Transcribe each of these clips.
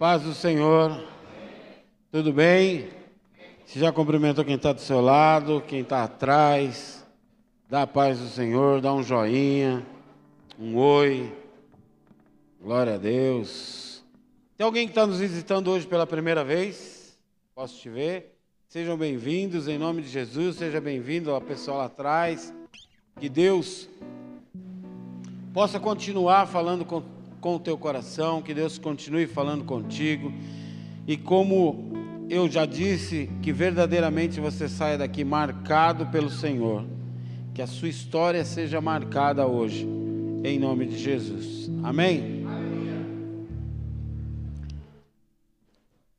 Paz do Senhor. Tudo bem? Você já cumprimentou quem está do seu lado, quem está atrás? Dá a paz do Senhor, dá um joinha, um oi. Glória a Deus. Tem alguém que está nos visitando hoje pela primeira vez? Posso te ver? Sejam bem-vindos, em nome de Jesus, seja bem-vindo ao pessoal lá atrás. Que Deus possa continuar falando com com o teu coração, que Deus continue falando contigo. E como eu já disse, que verdadeiramente você saia daqui marcado pelo Senhor. Que a sua história seja marcada hoje, em nome de Jesus. Amém? Amém.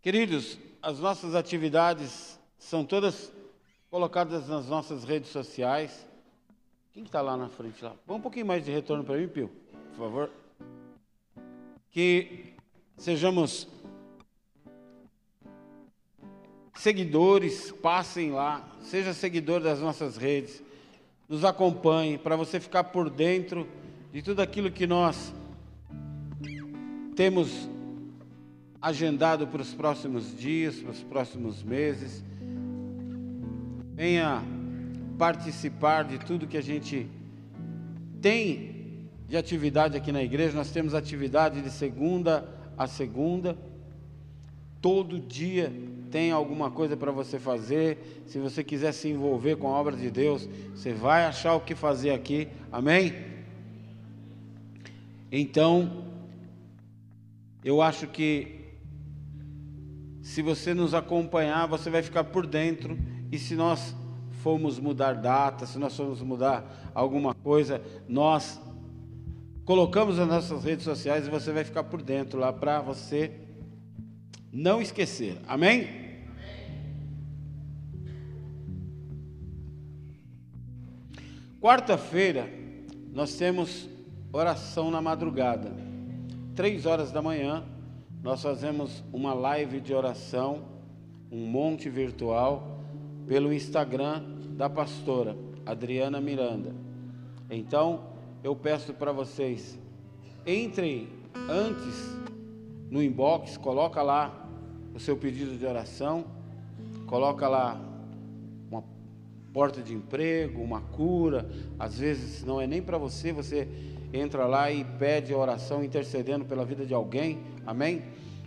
Queridos, as nossas atividades são todas colocadas nas nossas redes sociais. Quem está lá na frente lá? Vamos um pouquinho mais de retorno para mim, Pio, por favor que sejamos seguidores, passem lá, seja seguidor das nossas redes, nos acompanhe para você ficar por dentro de tudo aquilo que nós temos agendado para os próximos dias, para os próximos meses. Venha participar de tudo que a gente tem de atividade aqui na igreja. Nós temos atividade de segunda a segunda. Todo dia tem alguma coisa para você fazer. Se você quiser se envolver com a obra de Deus, você vai achar o que fazer aqui. Amém? Então, eu acho que se você nos acompanhar, você vai ficar por dentro. E se nós formos mudar data, se nós formos mudar alguma coisa, nós colocamos nas nossas redes sociais e você vai ficar por dentro lá para você não esquecer. Amém? Quarta-feira nós temos oração na madrugada. Três horas da manhã nós fazemos uma live de oração, um monte virtual, pelo Instagram da pastora Adriana Miranda. Então, eu peço para vocês, entrem antes no inbox, coloca lá o seu pedido de oração, coloca lá uma porta de emprego, uma cura, às vezes não é nem para você, você entra lá e pede oração intercedendo pela vida de alguém, amém?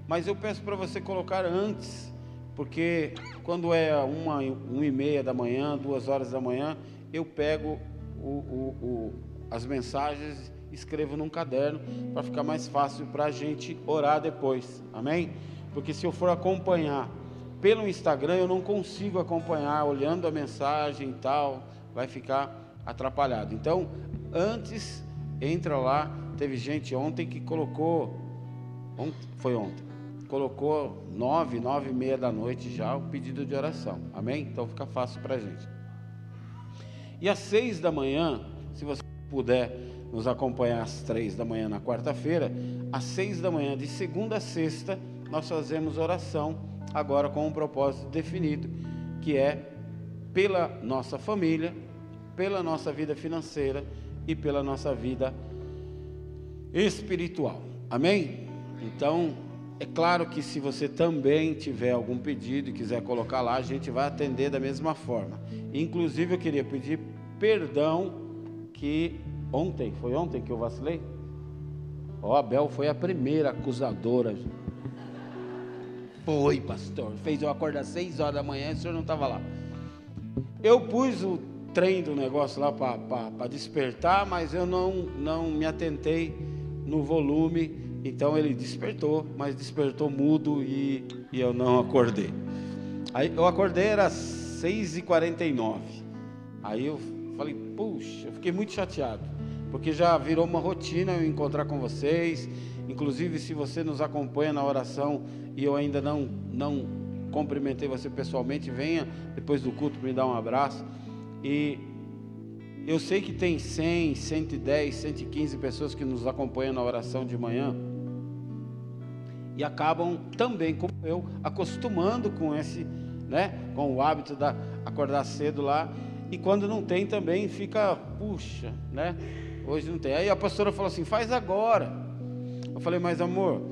Mas eu peço para você colocar antes, porque quando é uma, uma e meia da manhã, duas horas da manhã, eu pego o, o, o as mensagens, escrevo num caderno para ficar mais fácil para a gente orar depois. Amém? Porque se eu for acompanhar pelo Instagram, eu não consigo acompanhar olhando a mensagem e tal, vai ficar atrapalhado. Então, antes, entra lá. Teve gente ontem que colocou, foi ontem, colocou nove, nove e meia da noite já o pedido de oração. Amém? Então fica fácil para gente. E às seis da manhã, se você puder nos acompanhar às três da manhã na quarta-feira, às seis da manhã, de segunda a sexta, nós fazemos oração, agora com um propósito definido, que é pela nossa família, pela nossa vida financeira e pela nossa vida espiritual. Amém? Então, é claro que se você também tiver algum pedido e quiser colocar lá, a gente vai atender da mesma forma. Inclusive, eu queria pedir perdão que ontem, foi ontem que eu vacilei? Ó, Abel foi a primeira acusadora. Foi, pastor. Fez eu acordar às seis horas da manhã e o senhor não estava lá. Eu pus o trem do negócio lá para despertar, mas eu não, não me atentei no volume. Então ele despertou, mas despertou mudo e, e eu não acordei. Aí eu acordei, era 6h49. Aí eu Falei, puxa, eu fiquei muito chateado, porque já virou uma rotina eu encontrar com vocês. Inclusive, se você nos acompanha na oração e eu ainda não, não cumprimentei você pessoalmente, venha depois do culto me dar um abraço. E eu sei que tem 100, 110, 115 pessoas que nos acompanham na oração de manhã e acabam também, como eu, acostumando com esse, né, com o hábito de acordar cedo lá e quando não tem também fica, puxa, né? Hoje não tem. Aí a pastora falou assim: faz agora. Eu falei, mas amor,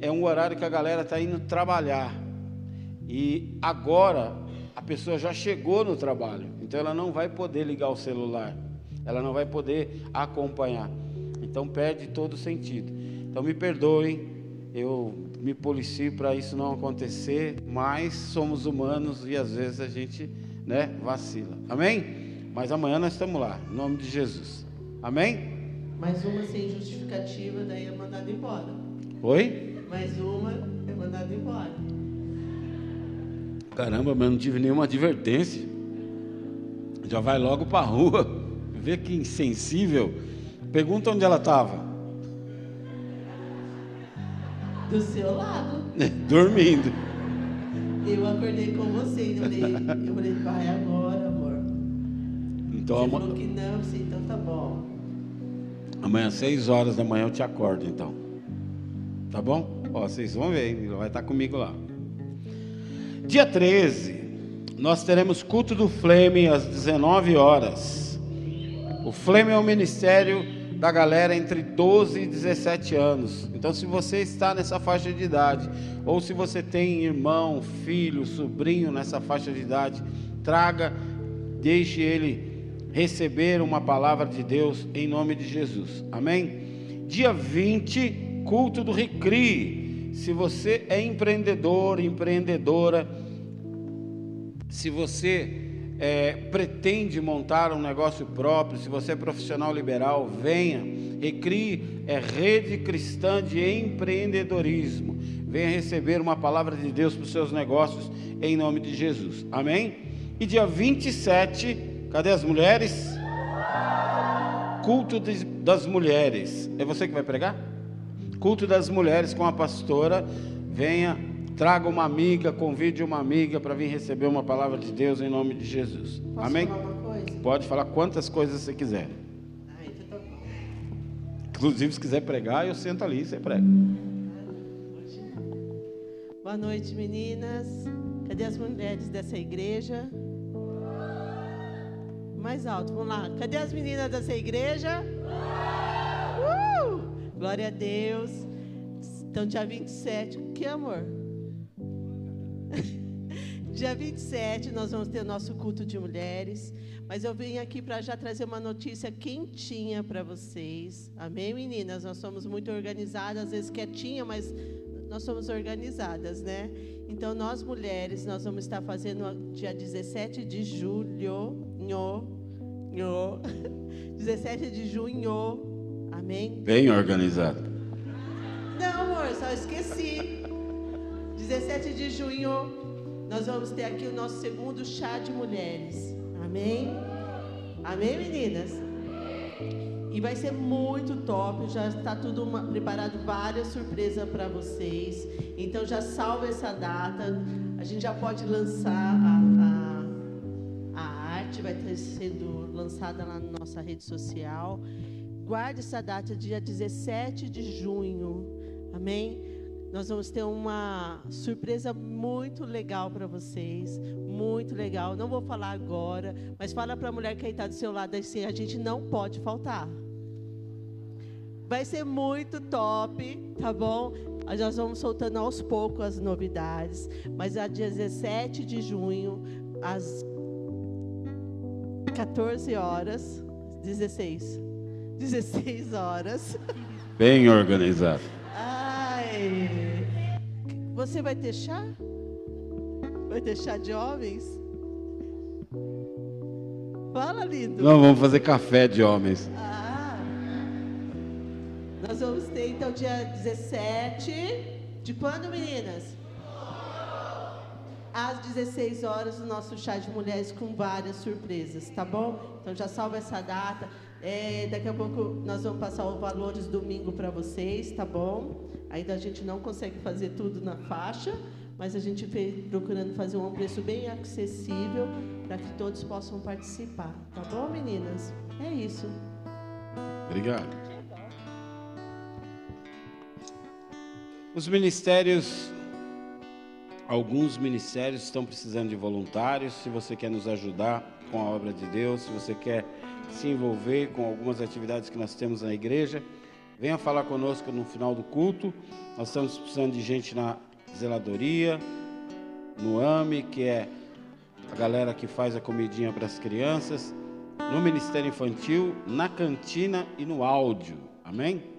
é um horário que a galera está indo trabalhar. E agora a pessoa já chegou no trabalho, então ela não vai poder ligar o celular, ela não vai poder acompanhar. Então perde todo sentido. Então me perdoem, eu me policio para isso não acontecer, mas somos humanos e às vezes a gente, né, vacila. Amém? Mas amanhã nós estamos lá, em nome de Jesus. Amém? Mais uma sem justificativa, daí é mandado embora. Oi? Mais uma é mandado embora. Caramba, mas não tive nenhuma advertência. Já vai logo para a rua. Vê que insensível. Pergunta onde ela estava. Do seu lado. Dormindo. Eu acordei com você eu falei, eu falei, vai agora, amor. Então, Você ama- falou que não, disse, então tá bom. amanhã, às 6 horas da manhã, eu te acordo, então. Tá bom? Ó, vocês vão ver, hein? Ele vai estar comigo lá. Dia 13, nós teremos culto do Flame às 19 horas. O Flame é um ministério da galera entre 12 e 17 anos. Então, se você está nessa faixa de idade, ou se você tem irmão, filho, sobrinho nessa faixa de idade, traga, deixe ele receber uma palavra de Deus em nome de Jesus. Amém? Dia 20, culto do Recri. Se você é empreendedor, empreendedora, se você é, pretende montar um negócio próprio, se você é profissional liberal, venha. Recri é rede cristã de empreendedorismo. Venha receber uma palavra de Deus para os seus negócios em nome de Jesus. Amém? E dia 27, cadê as mulheres? Culto de- das mulheres. É você que vai pregar? Culto das mulheres com a pastora. Venha, traga uma amiga, convide uma amiga para vir receber uma palavra de Deus em nome de Jesus. Posso Amém? falar? Pode falar quantas coisas você quiser. Ah, então tá. Inclusive, se quiser pregar, eu sento ali e você prega. Boa noite, meninas. Cadê as mulheres dessa igreja? Mais alto, vamos lá. Cadê as meninas dessa igreja? Uh! Glória a Deus. Então, dia 27. Que amor? Dia 27, nós vamos ter o nosso culto de mulheres. Mas eu vim aqui para já trazer uma notícia quentinha para vocês. Amém, meninas? Nós somos muito organizadas, às vezes quietinha, mas nós somos organizadas, né? Então, nós mulheres, nós vamos estar fazendo dia 17 de julho, nho, nho, 17 de junho, amém? Bem organizado. Não, amor, só esqueci. 17 de junho, nós vamos ter aqui o nosso segundo chá de mulheres. Amém? Amém, meninas? E vai ser muito top. Já está tudo uma- preparado, várias surpresas para vocês. Então já salva essa data. A gente já pode lançar a, a, a arte, vai ter sendo lançada lá na nossa rede social. Guarde essa data, dia 17 de junho. Amém? Nós vamos ter uma surpresa muito legal para vocês. Muito legal. Não vou falar agora, mas fala para a mulher que está do seu lado assim: a gente não pode faltar. Vai ser muito top, tá bom? Nós vamos soltando aos poucos as novidades. Mas a dia 17 de junho, às 14 horas, 16. 16 horas. Bem organizado. Você vai ter chá? Vai ter chá de homens? Fala, lindo. Não, vamos fazer café de homens. Ah. Nós vamos ter então dia 17. De quando, meninas? Às 16 horas, o nosso chá de mulheres com várias surpresas, tá bom? Então já salva essa data. É, daqui a pouco nós vamos passar os valores domingo para vocês, tá bom? Ainda a gente não consegue fazer tudo na faixa, mas a gente fez procurando fazer um preço bem acessível para que todos possam participar, tá bom, meninas? É isso. Obrigado. Os ministérios, alguns ministérios estão precisando de voluntários. Se você quer nos ajudar com a obra de Deus, se você quer se envolver com algumas atividades que nós temos na igreja, venha falar conosco no final do culto. Nós estamos precisando de gente na zeladoria, no AME, que é a galera que faz a comidinha para as crianças, no Ministério Infantil, na cantina e no áudio. Amém?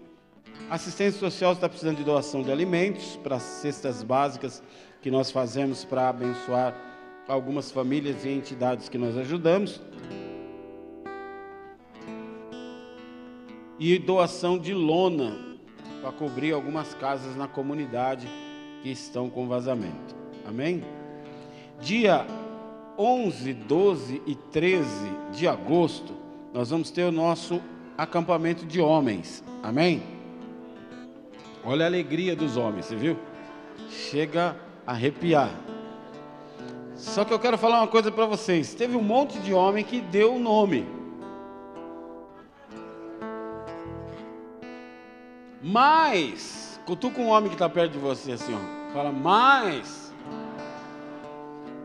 assistência social está precisando de doação de alimentos para as cestas básicas que nós fazemos para abençoar algumas famílias e entidades que nós ajudamos. E doação de lona para cobrir algumas casas na comunidade que estão com vazamento. Amém? Dia 11, 12 e 13 de agosto, nós vamos ter o nosso acampamento de homens. Amém? Olha a alegria dos homens, você viu? Chega a arrepiar. Só que eu quero falar uma coisa para vocês. Teve um monte de homem que deu o nome. Mas, cutuca um homem que está perto de você assim, ó. Fala, mas.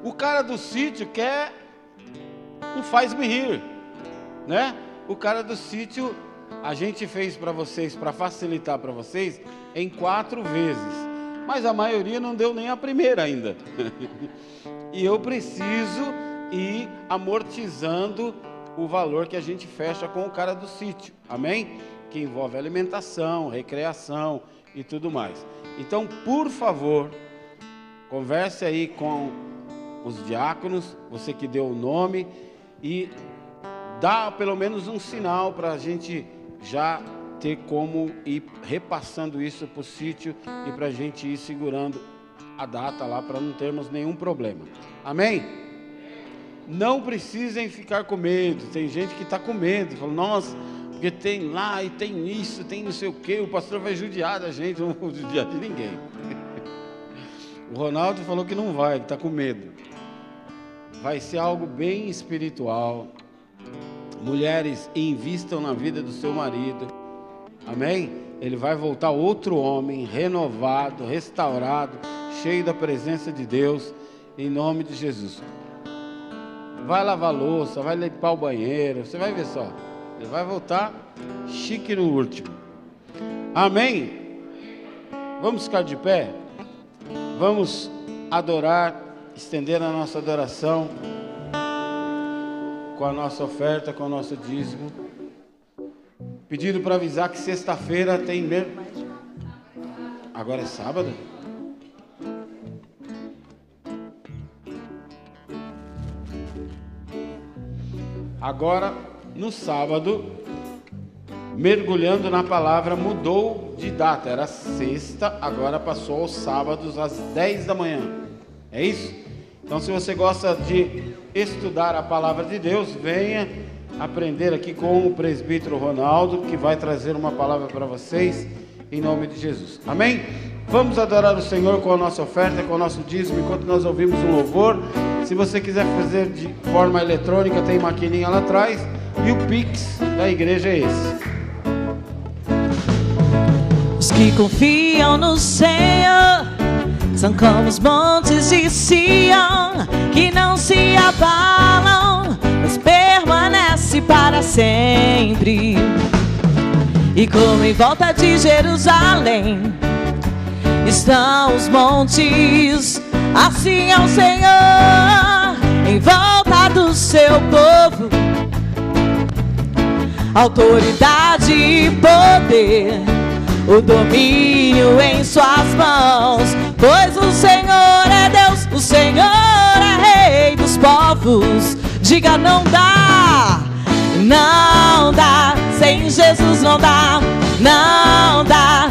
O cara do sítio quer um faz-me rir, né? O cara do sítio, a gente fez para vocês, para facilitar para vocês, em quatro vezes. Mas a maioria não deu nem a primeira ainda. e eu preciso ir amortizando o valor que a gente fecha com o cara do sítio. Amém? Que envolve alimentação, recreação e tudo mais. Então, por favor, converse aí com os diáconos, você que deu o nome, e dá pelo menos um sinal para a gente já ter como ir repassando isso para o sítio e para a gente ir segurando a data lá para não termos nenhum problema. Amém? Não precisem ficar com medo. Tem gente que está com medo, fala, nossa, porque tem lá e tem isso, tem não sei o que, o pastor vai judiar da gente, não vou judiar de ninguém. O Ronaldo falou que não vai, que está com medo. Vai ser algo bem espiritual. Mulheres, invistam na vida do seu marido. Amém? Ele vai voltar outro homem, renovado, restaurado, cheio da presença de Deus, em nome de Jesus. Vai lavar louça, vai limpar o banheiro, você vai ver só. Ele vai voltar chique no último. Amém? Vamos ficar de pé? Vamos adorar, estender a nossa adoração com a nossa oferta, com o nosso dízimo. Pedido para avisar que sexta-feira tem mesmo. Agora é sábado? Agora, no sábado, mergulhando na palavra, mudou de data. Era sexta, agora passou aos sábados às 10 da manhã. É isso? Então, se você gosta de estudar a palavra de Deus, venha aprender aqui com o presbítero Ronaldo, que vai trazer uma palavra para vocês, em nome de Jesus. Amém? Vamos adorar o Senhor com a nossa oferta, com o nosso dízimo, enquanto nós ouvimos um louvor. Se você quiser fazer de forma eletrônica, tem maquininha lá atrás. E o Pix da igreja é esse. Os que confiam no Senhor são como os montes de Sião, que não se abalam, mas permanece para sempre. E como em volta de Jerusalém estão os montes, assim é o Senhor em volta do seu povo. Autoridade e poder, o domínio em suas mãos, pois o Senhor é Deus, o Senhor é Rei dos povos. Diga não dá, não dá, sem Jesus não dá, não dá,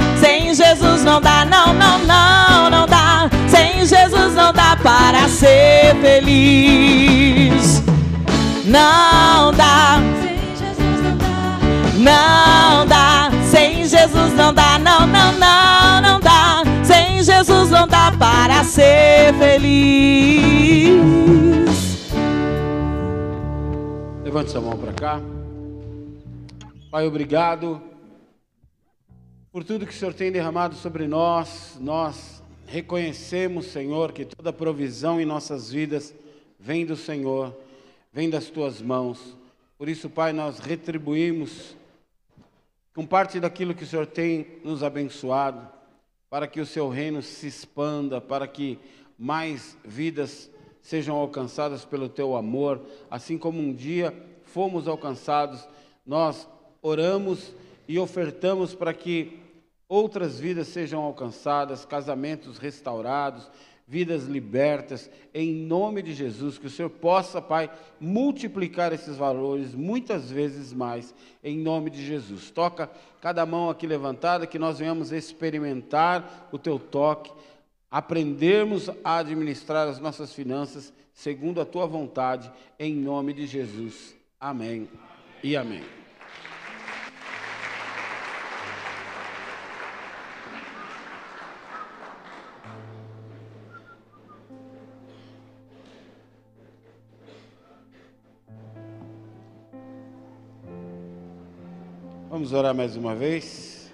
Jesus não dá, não, não, não, não dá, sem Jesus não dá para ser feliz. Não dá, não dá, sem Jesus não dá, não, não, não, não dá, sem Jesus não dá para ser feliz. Levante sua mão para cá. Pai, obrigado por tudo que o Senhor tem derramado sobre nós. Nós reconhecemos, Senhor, que toda provisão em nossas vidas vem do Senhor, vem das tuas mãos. Por isso, Pai, nós retribuímos com parte daquilo que o Senhor tem nos abençoado, para que o seu reino se expanda, para que mais vidas sejam alcançadas pelo teu amor, assim como um dia fomos alcançados, nós oramos e ofertamos para que outras vidas sejam alcançadas, casamentos restaurados, vidas libertas, em nome de Jesus, que o Senhor possa, Pai, multiplicar esses valores muitas vezes mais, em nome de Jesus. Toca cada mão aqui levantada, que nós venhamos experimentar o Teu toque, aprendermos a administrar as nossas finanças segundo a Tua vontade, em nome de Jesus. Amém e amém. Vamos orar mais uma vez.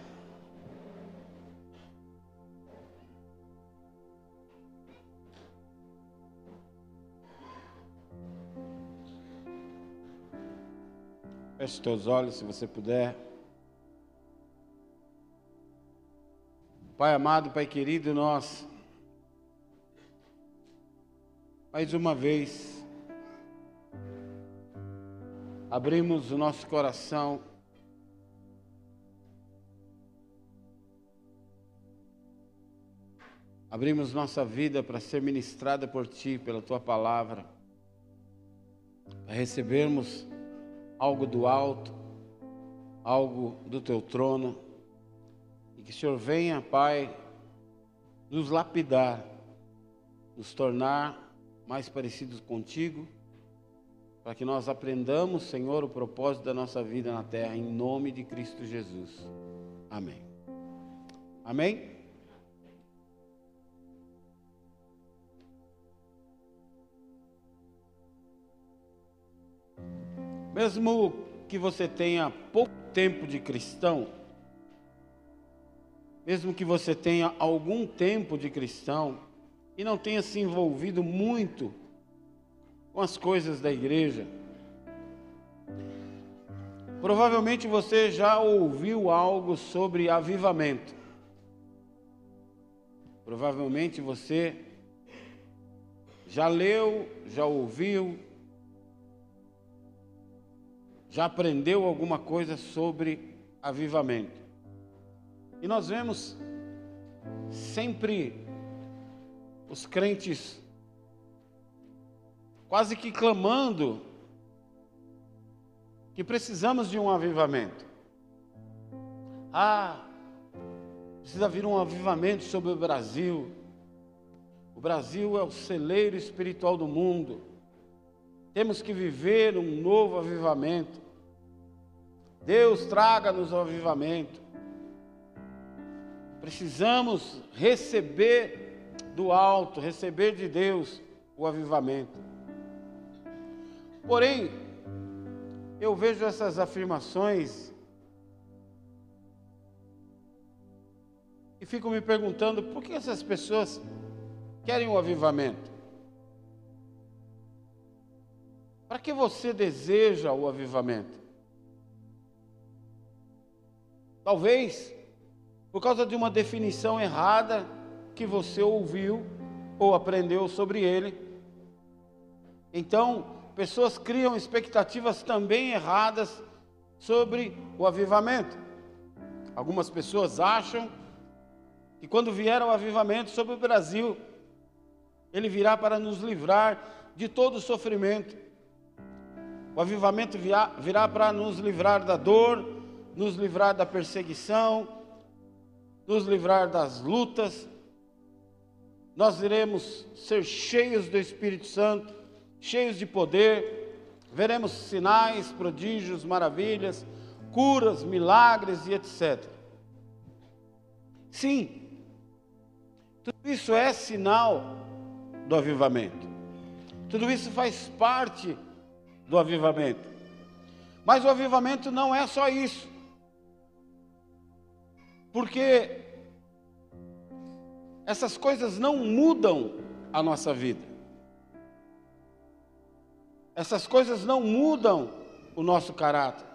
Feche teus olhos, se você puder. Pai amado, Pai querido, nós, mais uma vez, abrimos o nosso coração Abrimos nossa vida para ser ministrada por Ti, pela Tua palavra, para recebermos algo do alto, algo do Teu trono, e que o Senhor venha, Pai, nos lapidar, nos tornar mais parecidos contigo, para que nós aprendamos, Senhor, o propósito da nossa vida na terra, em nome de Cristo Jesus. Amém. Amém? Mesmo que você tenha pouco tempo de cristão, mesmo que você tenha algum tempo de cristão e não tenha se envolvido muito com as coisas da igreja, provavelmente você já ouviu algo sobre avivamento. Provavelmente você já leu, já ouviu, já aprendeu alguma coisa sobre avivamento. E nós vemos sempre os crentes quase que clamando que precisamos de um avivamento. Ah, precisa vir um avivamento sobre o Brasil. O Brasil é o celeiro espiritual do mundo. Temos que viver um novo avivamento. Deus traga-nos o avivamento. Precisamos receber do alto, receber de Deus o avivamento. Porém, eu vejo essas afirmações e fico me perguntando por que essas pessoas querem o avivamento? Para que você deseja o avivamento? Talvez por causa de uma definição errada que você ouviu ou aprendeu sobre ele. Então, pessoas criam expectativas também erradas sobre o avivamento. Algumas pessoas acham que quando vier o avivamento sobre o Brasil, ele virá para nos livrar de todo o sofrimento. O avivamento virá para nos livrar da dor, nos livrar da perseguição, nos livrar das lutas. Nós iremos ser cheios do Espírito Santo, cheios de poder, veremos sinais, prodígios, maravilhas, curas, milagres e etc. Sim, tudo isso é sinal do avivamento. Tudo isso faz parte do avivamento. Mas o avivamento não é só isso. Porque essas coisas não mudam a nossa vida. Essas coisas não mudam o nosso caráter.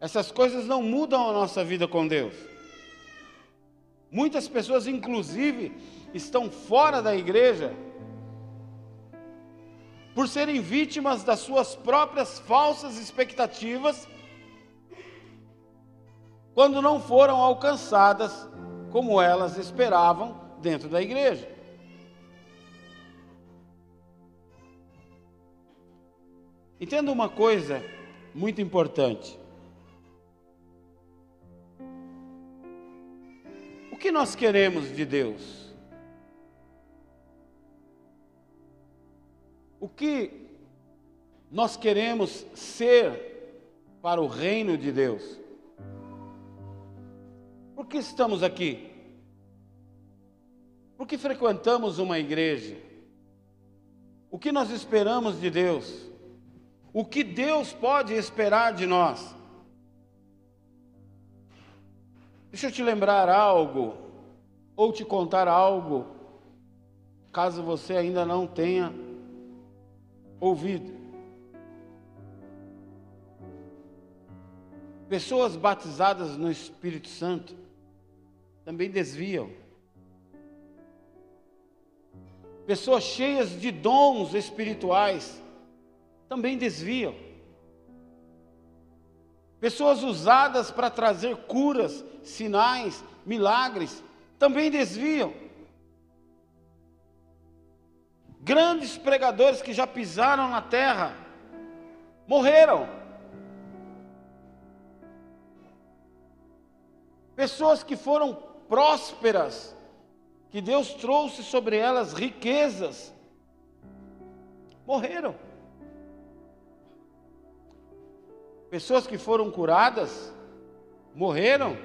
Essas coisas não mudam a nossa vida com Deus. Muitas pessoas, inclusive, estão fora da igreja por serem vítimas das suas próprias falsas expectativas, quando não foram alcançadas como elas esperavam dentro da igreja. Entenda uma coisa muito importante. O que nós queremos de Deus? O que nós queremos ser para o reino de Deus? Por que estamos aqui? Por que frequentamos uma igreja? O que nós esperamos de Deus? O que Deus pode esperar de nós? Deixa eu te lembrar algo, ou te contar algo, caso você ainda não tenha ouvido. Pessoas batizadas no Espírito Santo também desviam. Pessoas cheias de dons espirituais também desviam. Pessoas usadas para trazer curas, sinais, milagres também desviam. Grandes pregadores que já pisaram na terra morreram. Pessoas que foram prósperas, que Deus trouxe sobre elas riquezas, morreram. Pessoas que foram curadas, morreram.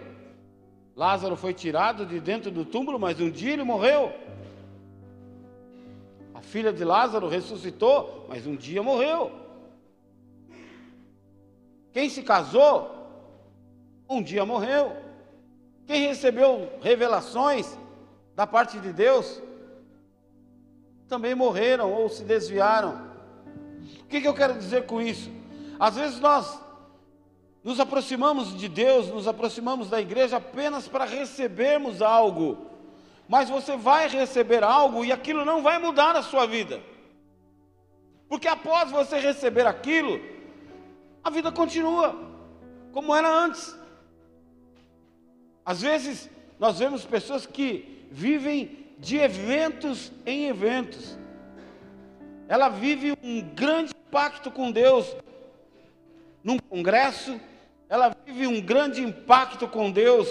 Lázaro foi tirado de dentro do túmulo, mas um dia ele morreu filha de Lázaro ressuscitou, mas um dia morreu. Quem se casou, um dia morreu. Quem recebeu revelações da parte de Deus, também morreram ou se desviaram. O que, que eu quero dizer com isso? Às vezes nós nos aproximamos de Deus, nos aproximamos da igreja apenas para recebermos algo mas você vai receber algo e aquilo não vai mudar a sua vida. Porque após você receber aquilo, a vida continua como era antes. Às vezes, nós vemos pessoas que vivem de eventos em eventos. Ela vive um grande impacto com Deus num congresso, ela vive um grande impacto com Deus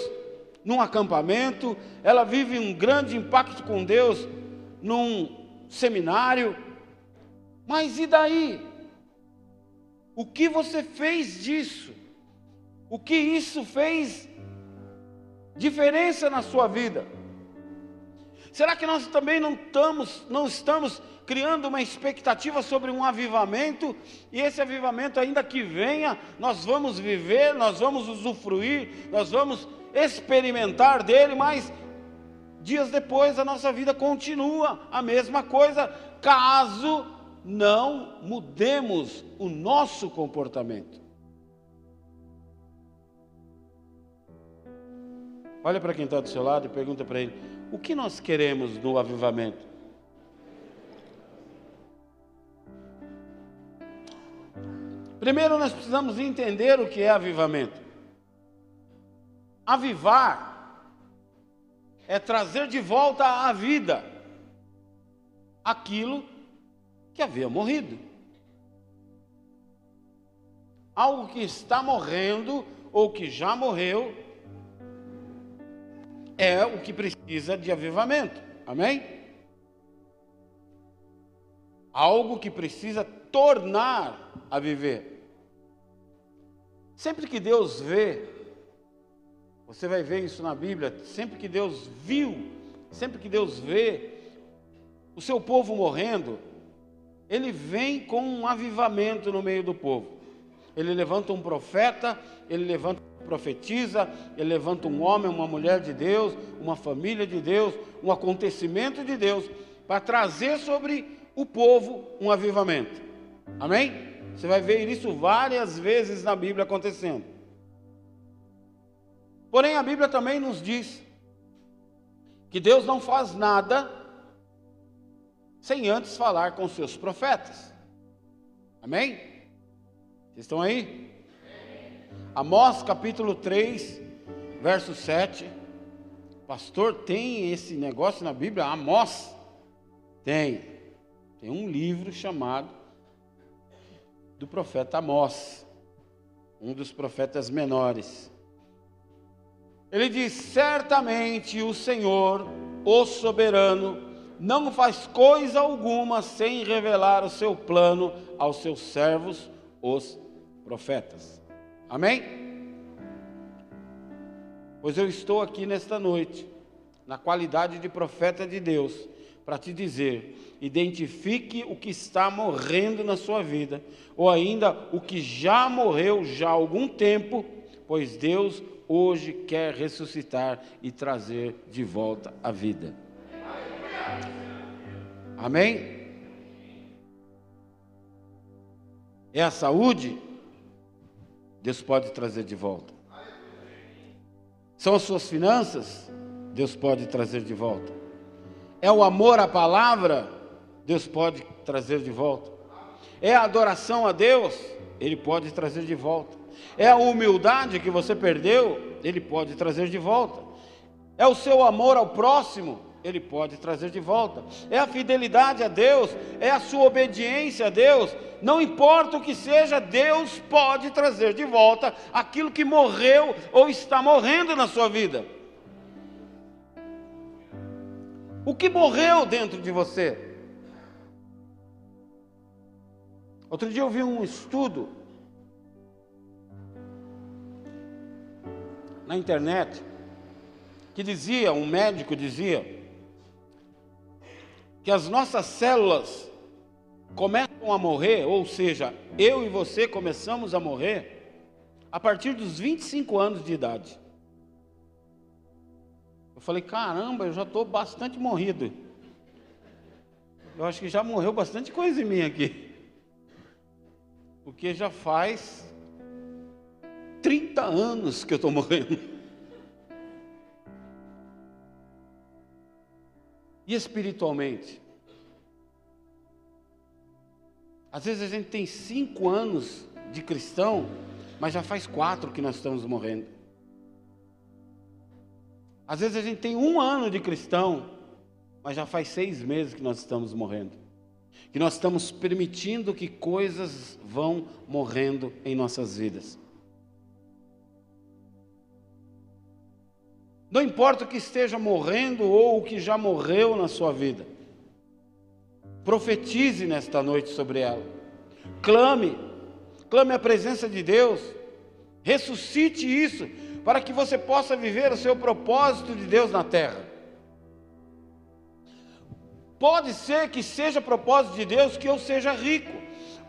num acampamento, ela vive um grande impacto com Deus num seminário. Mas e daí? O que você fez disso? O que isso fez diferença na sua vida? Será que nós também não estamos, não estamos criando uma expectativa sobre um avivamento, e esse avivamento, ainda que venha, nós vamos viver, nós vamos usufruir, nós vamos experimentar dele, mas dias depois a nossa vida continua a mesma coisa, caso não mudemos o nosso comportamento. Olha para quem está do seu lado e pergunta para ele: o que nós queremos no avivamento? Primeiro, nós precisamos entender o que é avivamento. Avivar é trazer de volta à vida aquilo que havia morrido. Algo que está morrendo ou que já morreu é o que precisa de avivamento. Amém? Algo que precisa tornar a viver. Sempre que Deus vê você vai ver isso na Bíblia. Sempre que Deus viu, sempre que Deus vê o seu povo morrendo, ele vem com um avivamento no meio do povo. Ele levanta um profeta, ele levanta profetiza, ele levanta um homem, uma mulher de Deus, uma família de Deus, um acontecimento de Deus, para trazer sobre o povo um avivamento. Amém? Você vai ver isso várias vezes na Bíblia acontecendo. Porém, a Bíblia também nos diz que Deus não faz nada sem antes falar com seus profetas. Amém? Vocês estão aí? Amós capítulo 3, verso 7. Pastor, tem esse negócio na Bíblia? Amós? Tem. Tem um livro chamado do profeta Amós, um dos profetas menores. Ele diz: Certamente o Senhor, o soberano, não faz coisa alguma sem revelar o seu plano aos seus servos, os profetas. Amém? Pois eu estou aqui nesta noite, na qualidade de profeta de Deus, para te dizer: identifique o que está morrendo na sua vida, ou ainda o que já morreu já há algum tempo, pois Deus hoje quer ressuscitar e trazer de volta a vida. Amém? É a saúde? Deus pode trazer de volta. São as suas finanças? Deus pode trazer de volta. É o amor à palavra? Deus pode trazer de volta. É a adoração a Deus? Ele pode trazer de volta. É a humildade que você perdeu? Ele pode trazer de volta. É o seu amor ao próximo? Ele pode trazer de volta. É a fidelidade a Deus, é a sua obediência a Deus. Não importa o que seja, Deus pode trazer de volta aquilo que morreu ou está morrendo na sua vida. O que morreu dentro de você? Outro dia eu vi um estudo na internet que dizia, um médico dizia, que as nossas células começam a morrer, ou seja, eu e você começamos a morrer a partir dos 25 anos de idade. Eu falei, caramba, eu já estou bastante morrido. Eu acho que já morreu bastante coisa em mim aqui. Porque já faz 30 anos que eu estou morrendo. Espiritualmente? Às vezes a gente tem cinco anos de cristão, mas já faz quatro que nós estamos morrendo. Às vezes a gente tem um ano de cristão, mas já faz seis meses que nós estamos morrendo. Que nós estamos permitindo que coisas vão morrendo em nossas vidas. Não importa o que esteja morrendo ou o que já morreu na sua vida. Profetize nesta noite sobre ela. Clame, clame a presença de Deus. Ressuscite isso, para que você possa viver o seu propósito de Deus na terra. Pode ser que seja propósito de Deus que eu seja rico.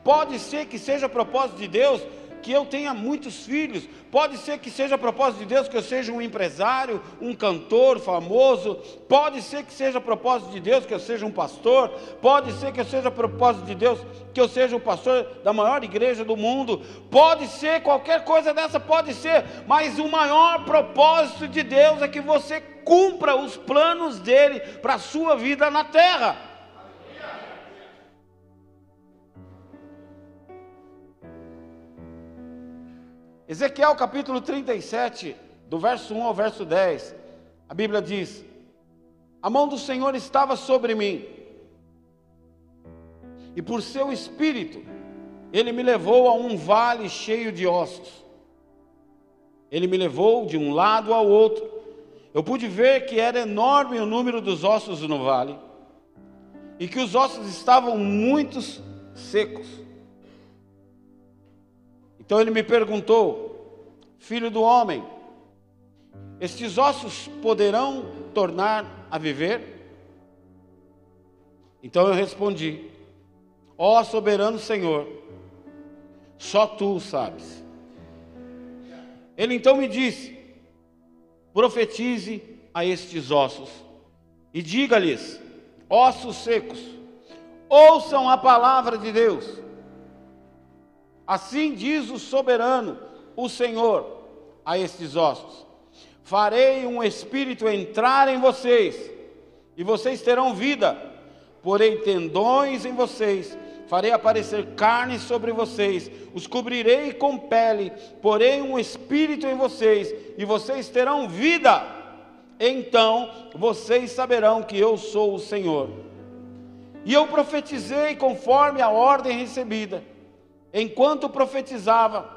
Pode ser que seja propósito de Deus que eu tenha muitos filhos, pode ser que seja propósito de Deus que eu seja um empresário, um cantor famoso, pode ser que seja propósito de Deus que eu seja um pastor, pode ser que seja propósito de Deus que eu seja o pastor da maior igreja do mundo, pode ser qualquer coisa dessa, pode ser, mas o maior propósito de Deus é que você cumpra os planos dele para a sua vida na terra. Ezequiel capítulo 37, do verso 1 ao verso 10, a Bíblia diz: A mão do Senhor estava sobre mim, e por seu espírito, ele me levou a um vale cheio de ossos. Ele me levou de um lado ao outro. Eu pude ver que era enorme o número dos ossos no vale, e que os ossos estavam muito secos. Então ele me perguntou: Filho do homem, estes ossos poderão tornar a viver? Então eu respondi: Ó oh, soberano Senhor, só tu sabes. Ele então me disse: Profetize a estes ossos e diga-lhes: Ossos secos, ouçam a palavra de Deus. Assim diz o soberano, o Senhor, a estes ossos: farei um espírito entrar em vocês, e vocês terão vida. Porei tendões em vocês, farei aparecer carne sobre vocês, os cobrirei com pele, porei um espírito em vocês, e vocês terão vida. Então vocês saberão que eu sou o Senhor. E eu profetizei conforme a ordem recebida. Enquanto profetizava,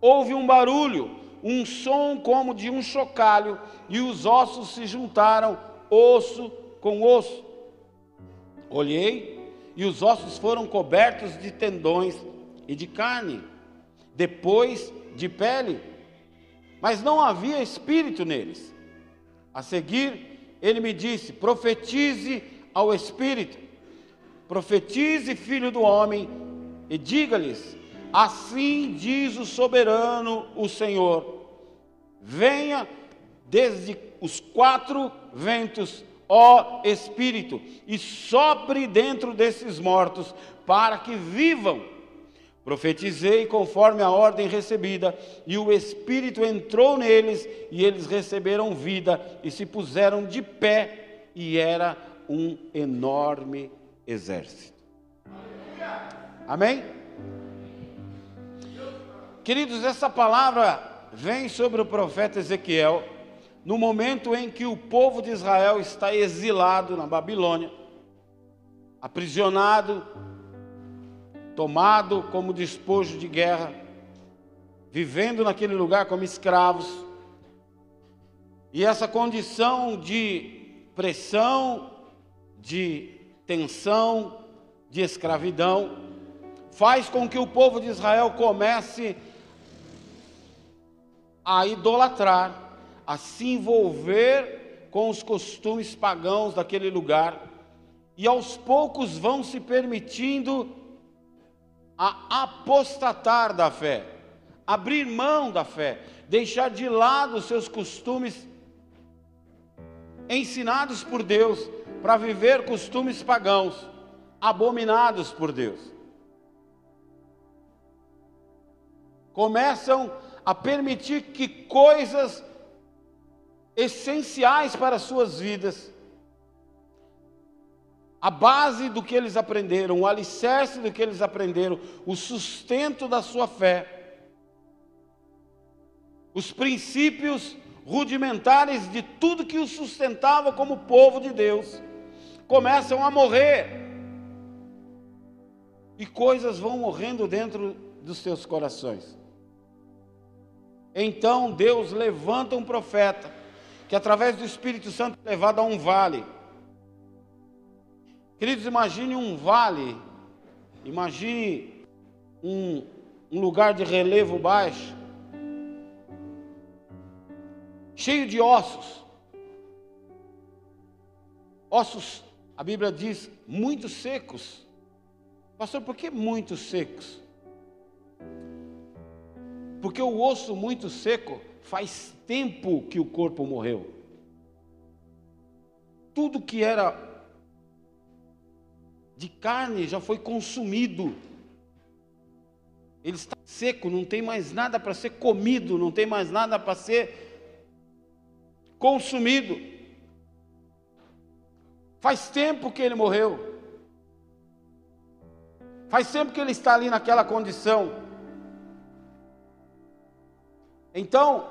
houve um barulho, um som como de um chocalho, e os ossos se juntaram, osso com osso. Olhei, e os ossos foram cobertos de tendões e de carne, depois de pele, mas não havia espírito neles. A seguir, ele me disse: profetize ao espírito Profetize, filho do homem, e diga-lhes: Assim diz o soberano, o Senhor: Venha desde os quatro ventos, ó Espírito, e sopre dentro desses mortos, para que vivam. Profetizei conforme a ordem recebida, e o Espírito entrou neles, e eles receberam vida e se puseram de pé, e era um enorme exército. Amém? Queridos, essa palavra vem sobre o profeta Ezequiel no momento em que o povo de Israel está exilado na Babilônia, aprisionado, tomado como despojo de guerra, vivendo naquele lugar como escravos. E essa condição de pressão, de tensão, de escravidão, faz com que o povo de Israel comece a idolatrar, a se envolver com os costumes pagãos daquele lugar, e aos poucos vão se permitindo a apostatar da fé, abrir mão da fé, deixar de lado os seus costumes ensinados por Deus para viver costumes pagãos, abominados por Deus. Começam a permitir que coisas essenciais para suas vidas, a base do que eles aprenderam, o alicerce do que eles aprenderam, o sustento da sua fé, os princípios rudimentares de tudo que os sustentava como povo de Deus, começam a morrer. E coisas vão morrendo dentro dos seus corações. Então Deus levanta um profeta, que através do Espírito Santo é levado a um vale. Queridos, imagine um vale, imagine um, um lugar de relevo baixo, cheio de ossos. Ossos a Bíblia diz muito secos. Pastor, por que muito secos? Porque o osso muito seco faz tempo que o corpo morreu. Tudo que era de carne já foi consumido. Ele está seco, não tem mais nada para ser comido, não tem mais nada para ser consumido. Faz tempo que ele morreu. Faz tempo que ele está ali naquela condição. Então,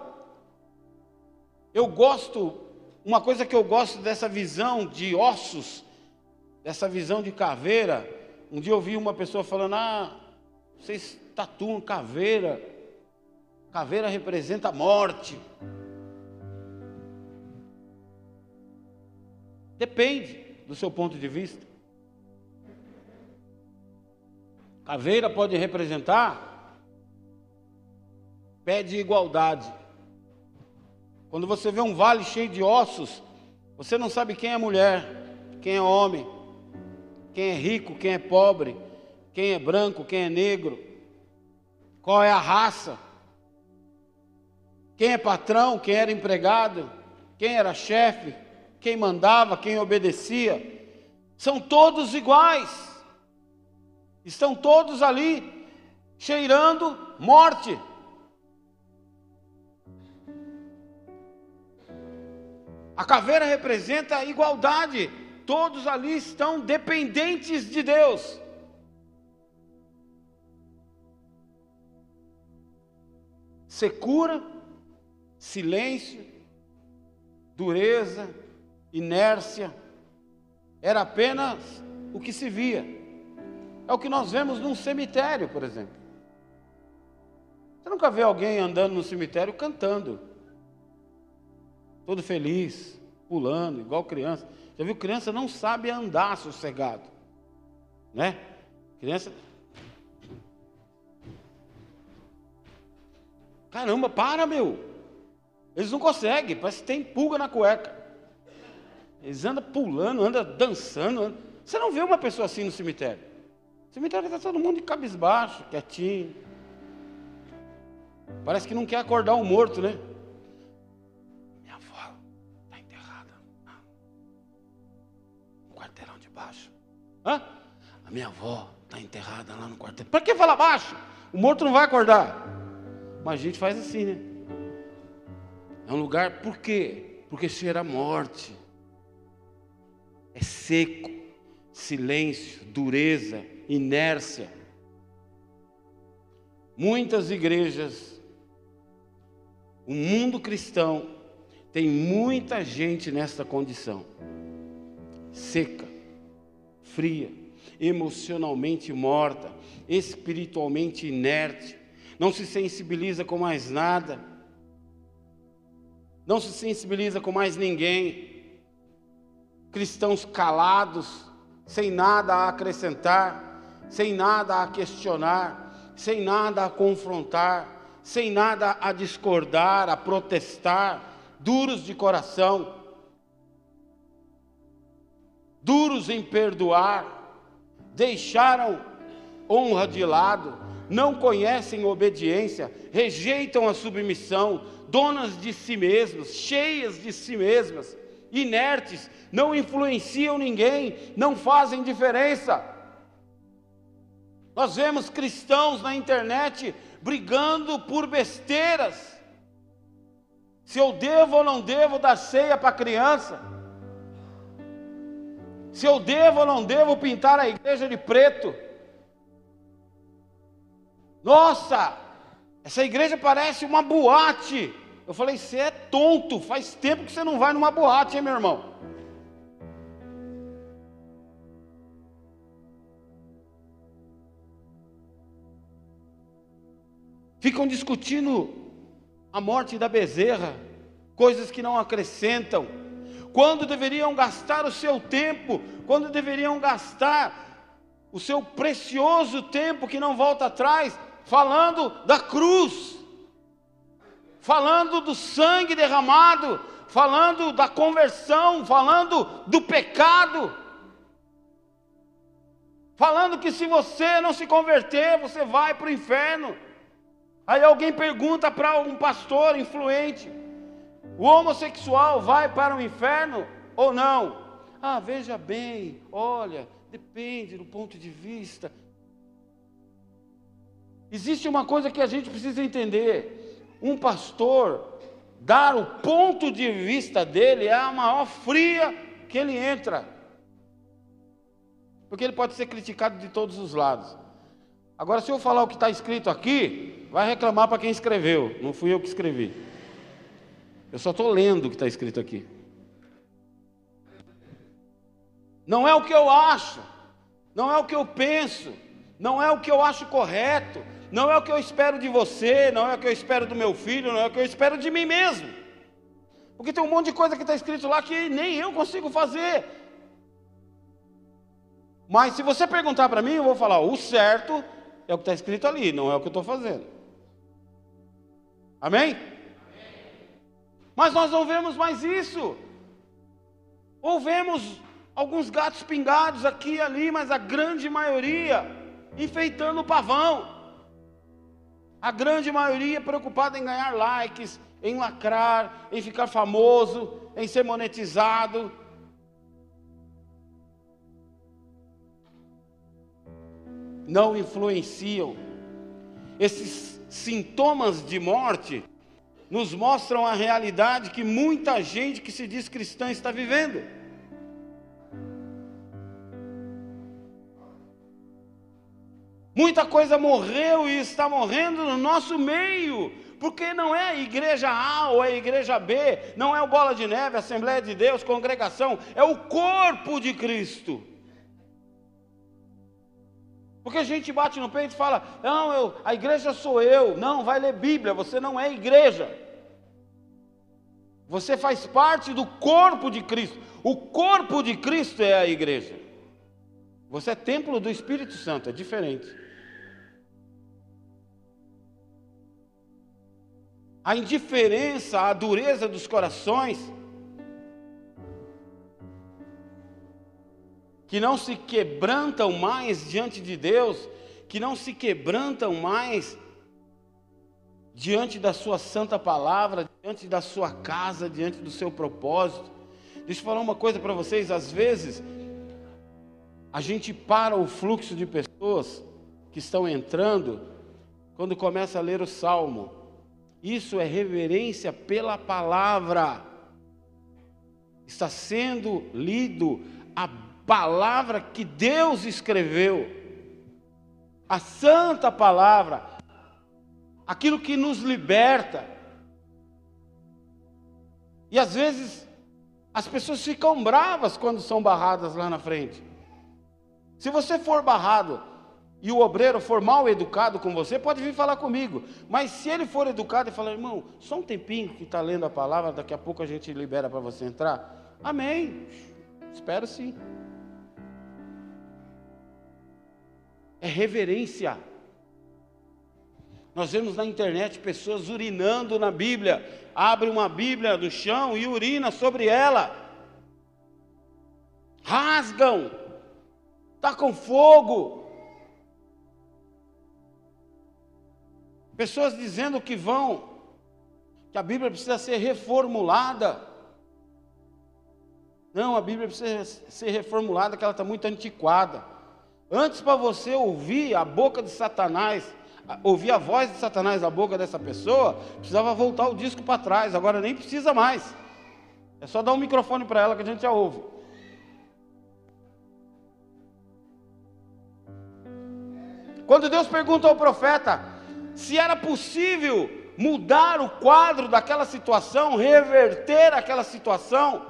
eu gosto, uma coisa que eu gosto dessa visão de ossos, dessa visão de caveira. Um dia eu vi uma pessoa falando: Ah, vocês tatuam caveira. Caveira representa a morte. Depende do seu ponto de vista. Caveira pode representar pé de igualdade. Quando você vê um vale cheio de ossos, você não sabe quem é mulher, quem é homem, quem é rico, quem é pobre, quem é branco, quem é negro, qual é a raça, quem é patrão, quem era empregado, quem era chefe, quem mandava, quem obedecia, são todos iguais. Estão todos ali cheirando morte. A caveira representa a igualdade. Todos ali estão dependentes de Deus. Secura, silêncio, dureza, inércia, era apenas o que se via. É o que nós vemos num cemitério, por exemplo. Você nunca vê alguém andando no cemitério cantando, todo feliz, pulando, igual criança. Já viu criança não sabe andar sossegado, né? Criança. Caramba, para, meu. Eles não conseguem, parece que tem pulga na cueca. Eles andam pulando, andam dançando. Andam. Você não vê uma pessoa assim no cemitério. No cemitério está todo mundo de cabisbaixo, quietinho. Parece que não quer acordar o morto, né? A minha avó está enterrada lá no quarteirão. Para que falar baixo? O morto não vai acordar. Mas a gente faz assim, né? É um lugar, por quê? Porque cheira a morte. É seco, silêncio, dureza, inércia. Muitas igrejas, o mundo cristão, tem muita gente nessa condição. Seca, fria, emocionalmente morta, espiritualmente inerte, não se sensibiliza com mais nada não se sensibiliza com mais ninguém. Cristãos calados, sem nada a acrescentar, sem nada a questionar, sem nada a confrontar, sem nada a discordar, a protestar, duros de coração, duros em perdoar, deixaram honra de lado, não conhecem obediência, rejeitam a submissão, donas de si mesmas, cheias de si mesmas, inertes, não influenciam ninguém, não fazem diferença. Nós vemos cristãos na internet brigando por besteiras. Se eu devo ou não devo dar ceia para criança. Se eu devo ou não devo pintar a igreja de preto. Nossa, essa igreja parece uma boate. Eu falei, você é tonto, faz tempo que você não vai numa boate, hein, meu irmão? Ficam discutindo a morte da bezerra, coisas que não acrescentam, quando deveriam gastar o seu tempo, quando deveriam gastar o seu precioso tempo que não volta atrás, falando da cruz, falando do sangue derramado, falando da conversão, falando do pecado, falando que se você não se converter, você vai para o inferno. Aí alguém pergunta para um pastor influente: o homossexual vai para o inferno ou não? Ah, veja bem, olha, depende do ponto de vista. Existe uma coisa que a gente precisa entender: um pastor dar o ponto de vista dele é a maior fria que ele entra, porque ele pode ser criticado de todos os lados. Agora, se eu falar o que está escrito aqui, vai reclamar para quem escreveu, não fui eu que escrevi. Eu só estou lendo o que está escrito aqui. Não é o que eu acho, não é o que eu penso, não é o que eu acho correto, não é o que eu espero de você, não é o que eu espero do meu filho, não é o que eu espero de mim mesmo. Porque tem um monte de coisa que está escrito lá que nem eu consigo fazer. Mas se você perguntar para mim, eu vou falar: o certo é o que está escrito ali, não é o que eu estou fazendo. Amém? Mas nós não vemos mais isso. Ou vemos alguns gatos pingados aqui e ali, mas a grande maioria enfeitando o pavão. A grande maioria preocupada em ganhar likes, em lacrar, em ficar famoso, em ser monetizado. Não influenciam. Esses sintomas de morte nos mostram a realidade que muita gente que se diz cristã está vivendo. Muita coisa morreu e está morrendo no nosso meio, porque não é a igreja A ou a igreja B, não é o bola de neve, Assembleia de Deus, congregação, é o corpo de Cristo. Porque a gente bate no peito e fala: não, eu, a igreja sou eu. Não, vai ler Bíblia, você não é igreja. Você faz parte do corpo de Cristo. O corpo de Cristo é a igreja. Você é templo do Espírito Santo, é diferente. A indiferença, a dureza dos corações que não se quebrantam mais diante de Deus, que não se quebrantam mais diante da Sua santa palavra, diante da sua casa, diante do seu propósito. Deixa eu falar uma coisa para vocês: às vezes, a gente para o fluxo de pessoas que estão entrando quando começa a ler o salmo. Isso é reverência pela palavra. Está sendo lido a palavra que Deus escreveu, a santa palavra, aquilo que nos liberta. E às vezes as pessoas ficam bravas quando são barradas lá na frente. Se você for barrado e o obreiro for mal educado com você, pode vir falar comigo. Mas se ele for educado e falar, irmão, só um tempinho que está lendo a palavra, daqui a pouco a gente libera para você entrar. Amém. Espero sim. É reverência. Nós vemos na internet pessoas urinando na Bíblia, abre uma Bíblia do chão e urina sobre ela, rasgam, tacam fogo. Pessoas dizendo que vão, que a Bíblia precisa ser reformulada. Não, a Bíblia precisa ser reformulada, que ela está muito antiquada. Antes, para você ouvir a boca de Satanás, ouvir a voz de Satanás na boca dessa pessoa, precisava voltar o disco para trás, agora nem precisa mais. É só dar um microfone para ela que a gente já ouve. Quando Deus pergunta ao profeta se era possível mudar o quadro daquela situação, reverter aquela situação,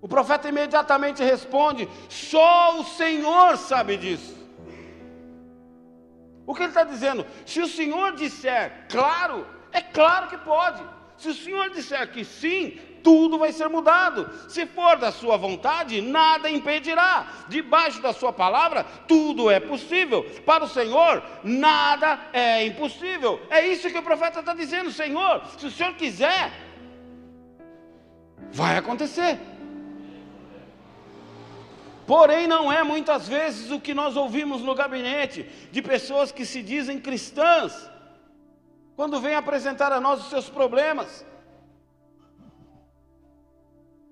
o profeta imediatamente responde: só o Senhor sabe disso. O que ele está dizendo? Se o Senhor disser claro, é claro que pode. Se o Senhor disser que sim, tudo vai ser mudado. Se for da sua vontade, nada impedirá. Debaixo da sua palavra, tudo é possível. Para o Senhor, nada é impossível. É isso que o profeta está dizendo, Senhor. Se o Senhor quiser, vai acontecer. Porém, não é muitas vezes o que nós ouvimos no gabinete de pessoas que se dizem cristãs, quando vêm apresentar a nós os seus problemas,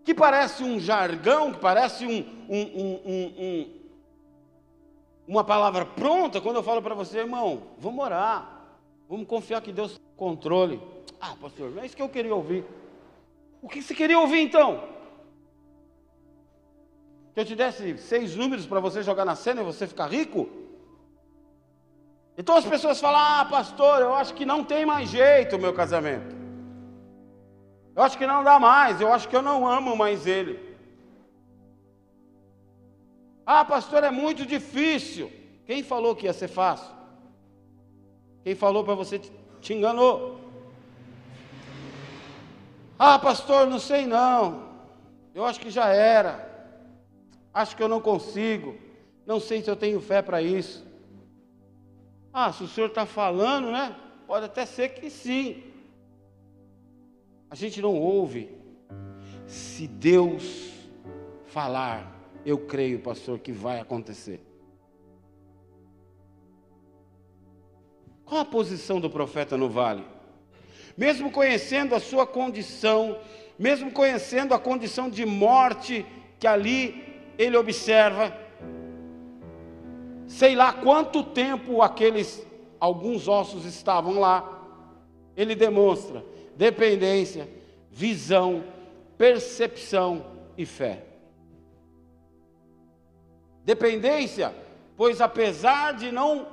que parece um jargão, que parece um, um, um, uma palavra pronta, quando eu falo para você, irmão, vamos orar, vamos confiar que Deus controle. Ah, pastor, não é isso que eu queria ouvir. O que você queria ouvir então? Que eu te desse seis números para você jogar na cena e você ficar rico? Então as pessoas falam: Ah, pastor, eu acho que não tem mais jeito o meu casamento. Eu acho que não dá mais, eu acho que eu não amo mais ele. Ah, pastor, é muito difícil. Quem falou que ia ser fácil? Quem falou para você te, enganou. Ah, pastor, não sei não. Eu acho que já era acho que eu não consigo, não sei se eu tenho fé para isso. Ah, se o senhor está falando, né? Pode até ser que sim. A gente não ouve. Se Deus falar, eu creio, pastor, que vai acontecer. Qual a posição do profeta no vale? Mesmo conhecendo a sua condição, mesmo conhecendo a condição de morte que ali ele observa, sei lá quanto tempo aqueles, alguns ossos estavam lá, ele demonstra, dependência, visão, percepção e fé. Dependência, pois apesar de não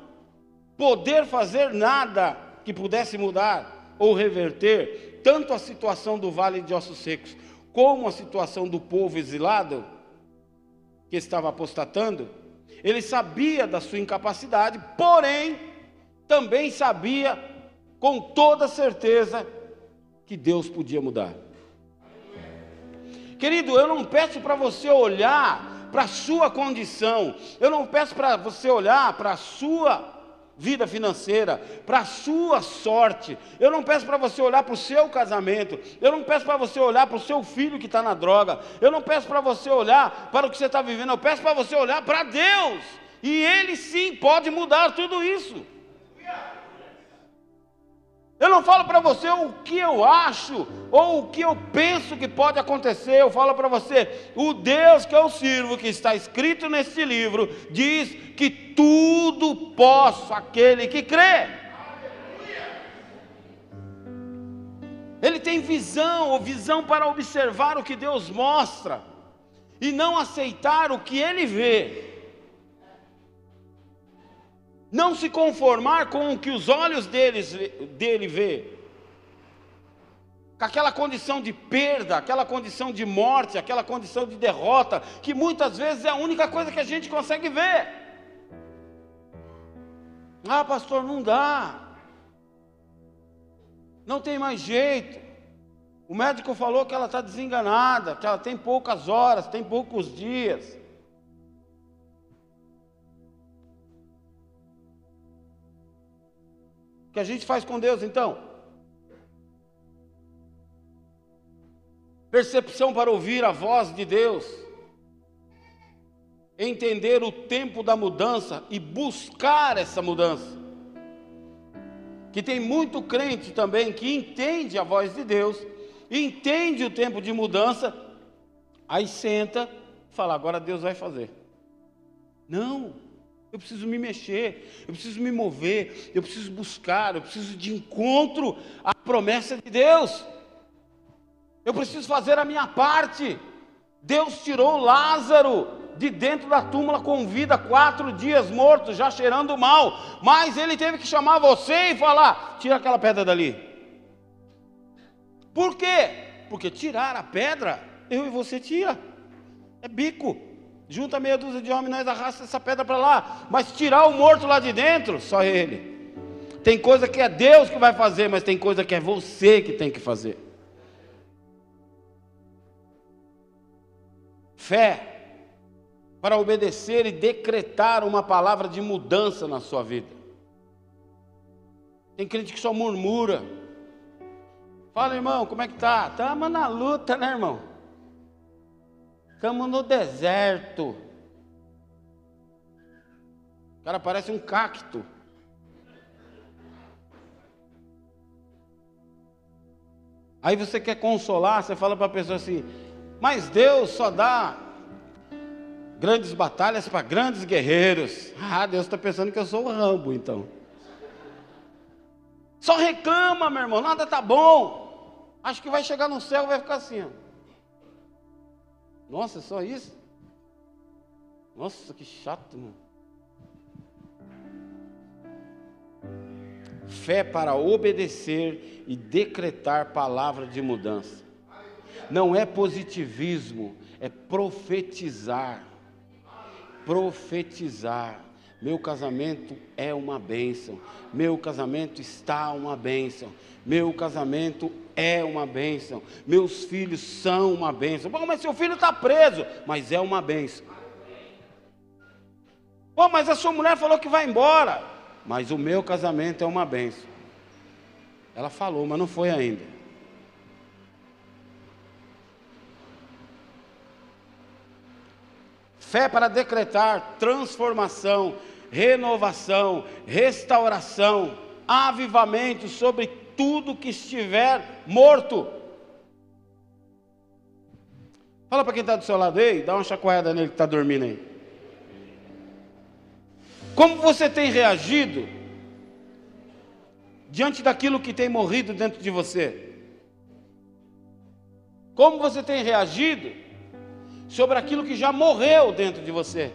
poder fazer nada que pudesse mudar ou reverter tanto a situação do vale de ossos secos como a situação do povo exilado que estava apostatando, ele sabia da sua incapacidade, porém também sabia com toda certeza que Deus podia mudar. Querido, eu não peço para você olhar para a sua condição, eu não peço para você olhar para a sua vida financeira, para a sua sorte. Eu não peço para você olhar para o seu casamento. Eu não peço para você olhar para o seu filho que está na droga. Eu não peço para você olhar para o que você está vivendo. Eu peço para você olhar para Deus. E Ele sim pode mudar tudo isso. Eu não falo para você o que eu acho ou o que eu penso que pode acontecer. Eu falo para você, o Deus que eu sirvo, que está escrito neste livro, diz que tudo posso aquele que crê. Ele tem visão, ou visão para observar o que Deus mostra e não aceitar o que ele vê não se conformar com o que os olhos deles, dele vê, com aquela condição de perda, aquela condição de morte, aquela condição de derrota, que muitas vezes é a única coisa que a gente consegue ver. Ah, pastor, não dá, não tem mais jeito. O médico falou que ela está desenganada, que ela tem poucas horas, tem poucos dias. Que a gente faz com Deus então? Percepção para ouvir a voz de Deus, entender o tempo da mudança e buscar essa mudança. Que tem muito crente também que entende a voz de Deus, entende o tempo de mudança, aí senta fala: agora Deus vai fazer. Não, eu preciso me mexer, eu preciso me mover, eu preciso buscar, eu preciso de encontro à promessa de Deus. Eu preciso fazer a minha parte. Deus tirou Lázaro de dentro da túmula com vida, quatro dias morto, já cheirando mal. Mas ele teve que chamar você e falar: tira aquela pedra dali. Por quê? Porque tirar a pedra, eu e você tira. É bico. Junta meia dúzia de homens, nós arrasta essa pedra para lá. Mas tirar o morto lá de dentro, só ele. Tem coisa que é Deus que vai fazer, mas tem coisa que é você que tem que fazer. Fé para obedecer e decretar uma palavra de mudança na sua vida. Tem crente que só murmura. Fala, irmão, como é que tá? Estamos na luta, né, irmão? Estamos no deserto. O cara parece um cacto. Aí você quer consolar, você fala para a pessoa assim: Mas Deus só dá grandes batalhas para grandes guerreiros. Ah, Deus está pensando que eu sou o Rambo, então. Só reclama, meu irmão, nada tá bom. Acho que vai chegar no céu e vai ficar assim. Ó. Nossa, só isso? Nossa, que chato, mano. Fé para obedecer e decretar palavra de mudança. Não é positivismo, é profetizar. Profetizar. Meu casamento é uma bênção. Meu casamento está uma bênção. Meu casamento é uma bênção. Meus filhos são uma bênção. Bom, mas seu filho está preso, mas é uma bênção. Bom, mas a sua mulher falou que vai embora, mas o meu casamento é uma bênção. Ela falou, mas não foi ainda. Fé para decretar transformação, renovação, restauração, avivamento sobre tudo que estiver morto. Fala para quem está do seu lado aí, dá uma chacoalhada nele que está dormindo aí. Como você tem reagido diante daquilo que tem morrido dentro de você? Como você tem reagido sobre aquilo que já morreu dentro de você?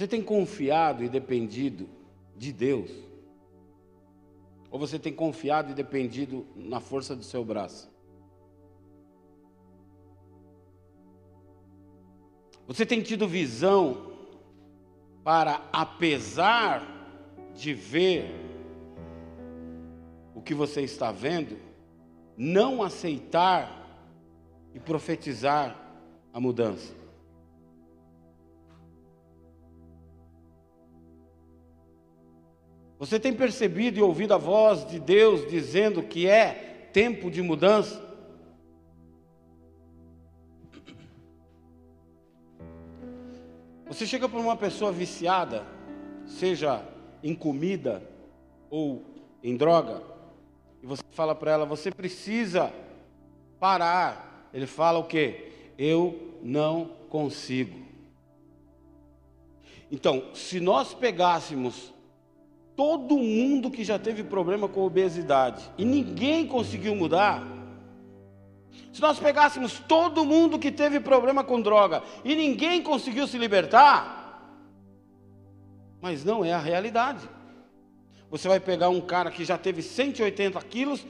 Você tem confiado e dependido de Deus? Ou você tem confiado e dependido na força do seu braço? Você tem tido visão para, apesar de ver o que você está vendo, não aceitar e profetizar a mudança? Você tem percebido e ouvido a voz de Deus dizendo que é tempo de mudança? Você chega para uma pessoa viciada, seja em comida ou em droga, e você fala para ela: você precisa parar. Ele fala o quê? Eu não consigo. Então, se nós pegássemos todo mundo que já teve problema com obesidade e ninguém conseguiu mudar, se nós pegássemos todo mundo que teve problema com droga e ninguém conseguiu se libertar, mas não é a realidade. Você vai pegar um cara que já teve 180 quilos,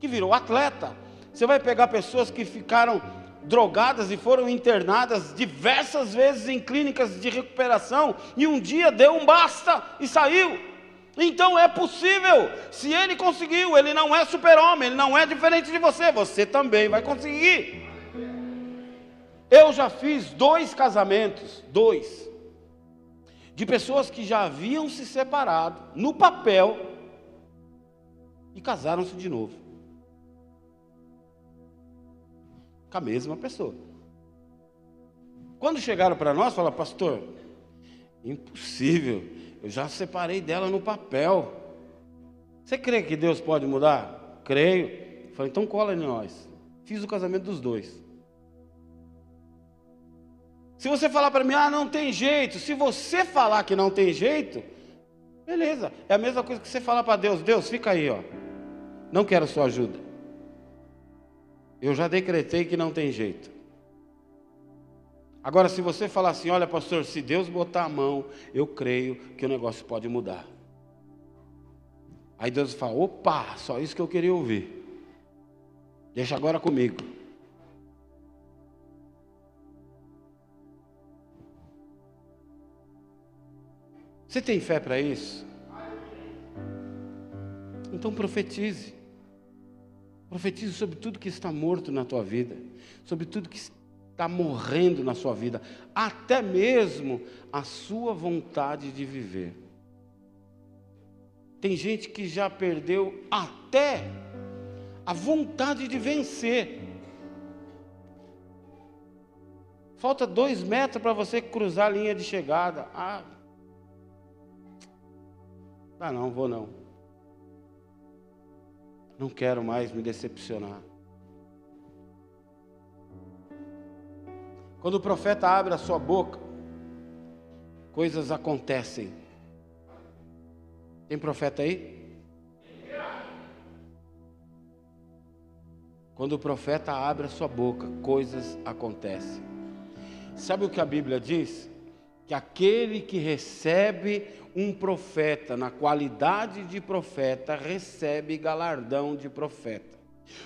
que virou atleta. Você vai pegar pessoas que ficaram drogadas e foram internadas diversas vezes em clínicas de recuperação e um dia deu um basta e saiu. Então é possível. Se ele conseguiu, ele não é super-homem, ele não é diferente de você, você também vai conseguir. Eu já fiz dois casamentos, dois, de pessoas que já haviam se separado no papel e casaram-se de novo. Com a mesma pessoa. Quando chegaram para nós, falaram, pastor, impossível. Eu já separei dela no papel. Você crê que Deus pode mudar? Creio. Falei, então cola em nós. Fiz o casamento dos dois. Se você falar para mim, ah, não tem jeito. Se você falar que não tem jeito, beleza. É a mesma coisa que você falar para Deus: Deus, fica aí, ó. Não quero sua ajuda. Eu já decretei que não tem jeito. Agora, se você falar assim, olha, pastor, se Deus botar a mão, eu creio que o negócio pode mudar. Aí Deus fala: opa, só isso que eu queria ouvir. Deixa agora comigo. Você tem fé para isso? Então profetize. Profetize sobre tudo que está morto na tua vida, sobre tudo que está morrendo na sua vida, até mesmo a sua vontade de viver. Tem gente que já perdeu até a vontade de vencer. Falta dois metros para você cruzar a linha de chegada. Ah, ah não, vou não. Não quero mais me decepcionar. Quando o profeta abre a sua boca, coisas acontecem. Tem profeta aí? Quando o profeta abre a sua boca, coisas acontecem. Sabe o que a Bíblia diz? Que aquele que recebe um profeta na qualidade de profeta, recebe galardão de profeta.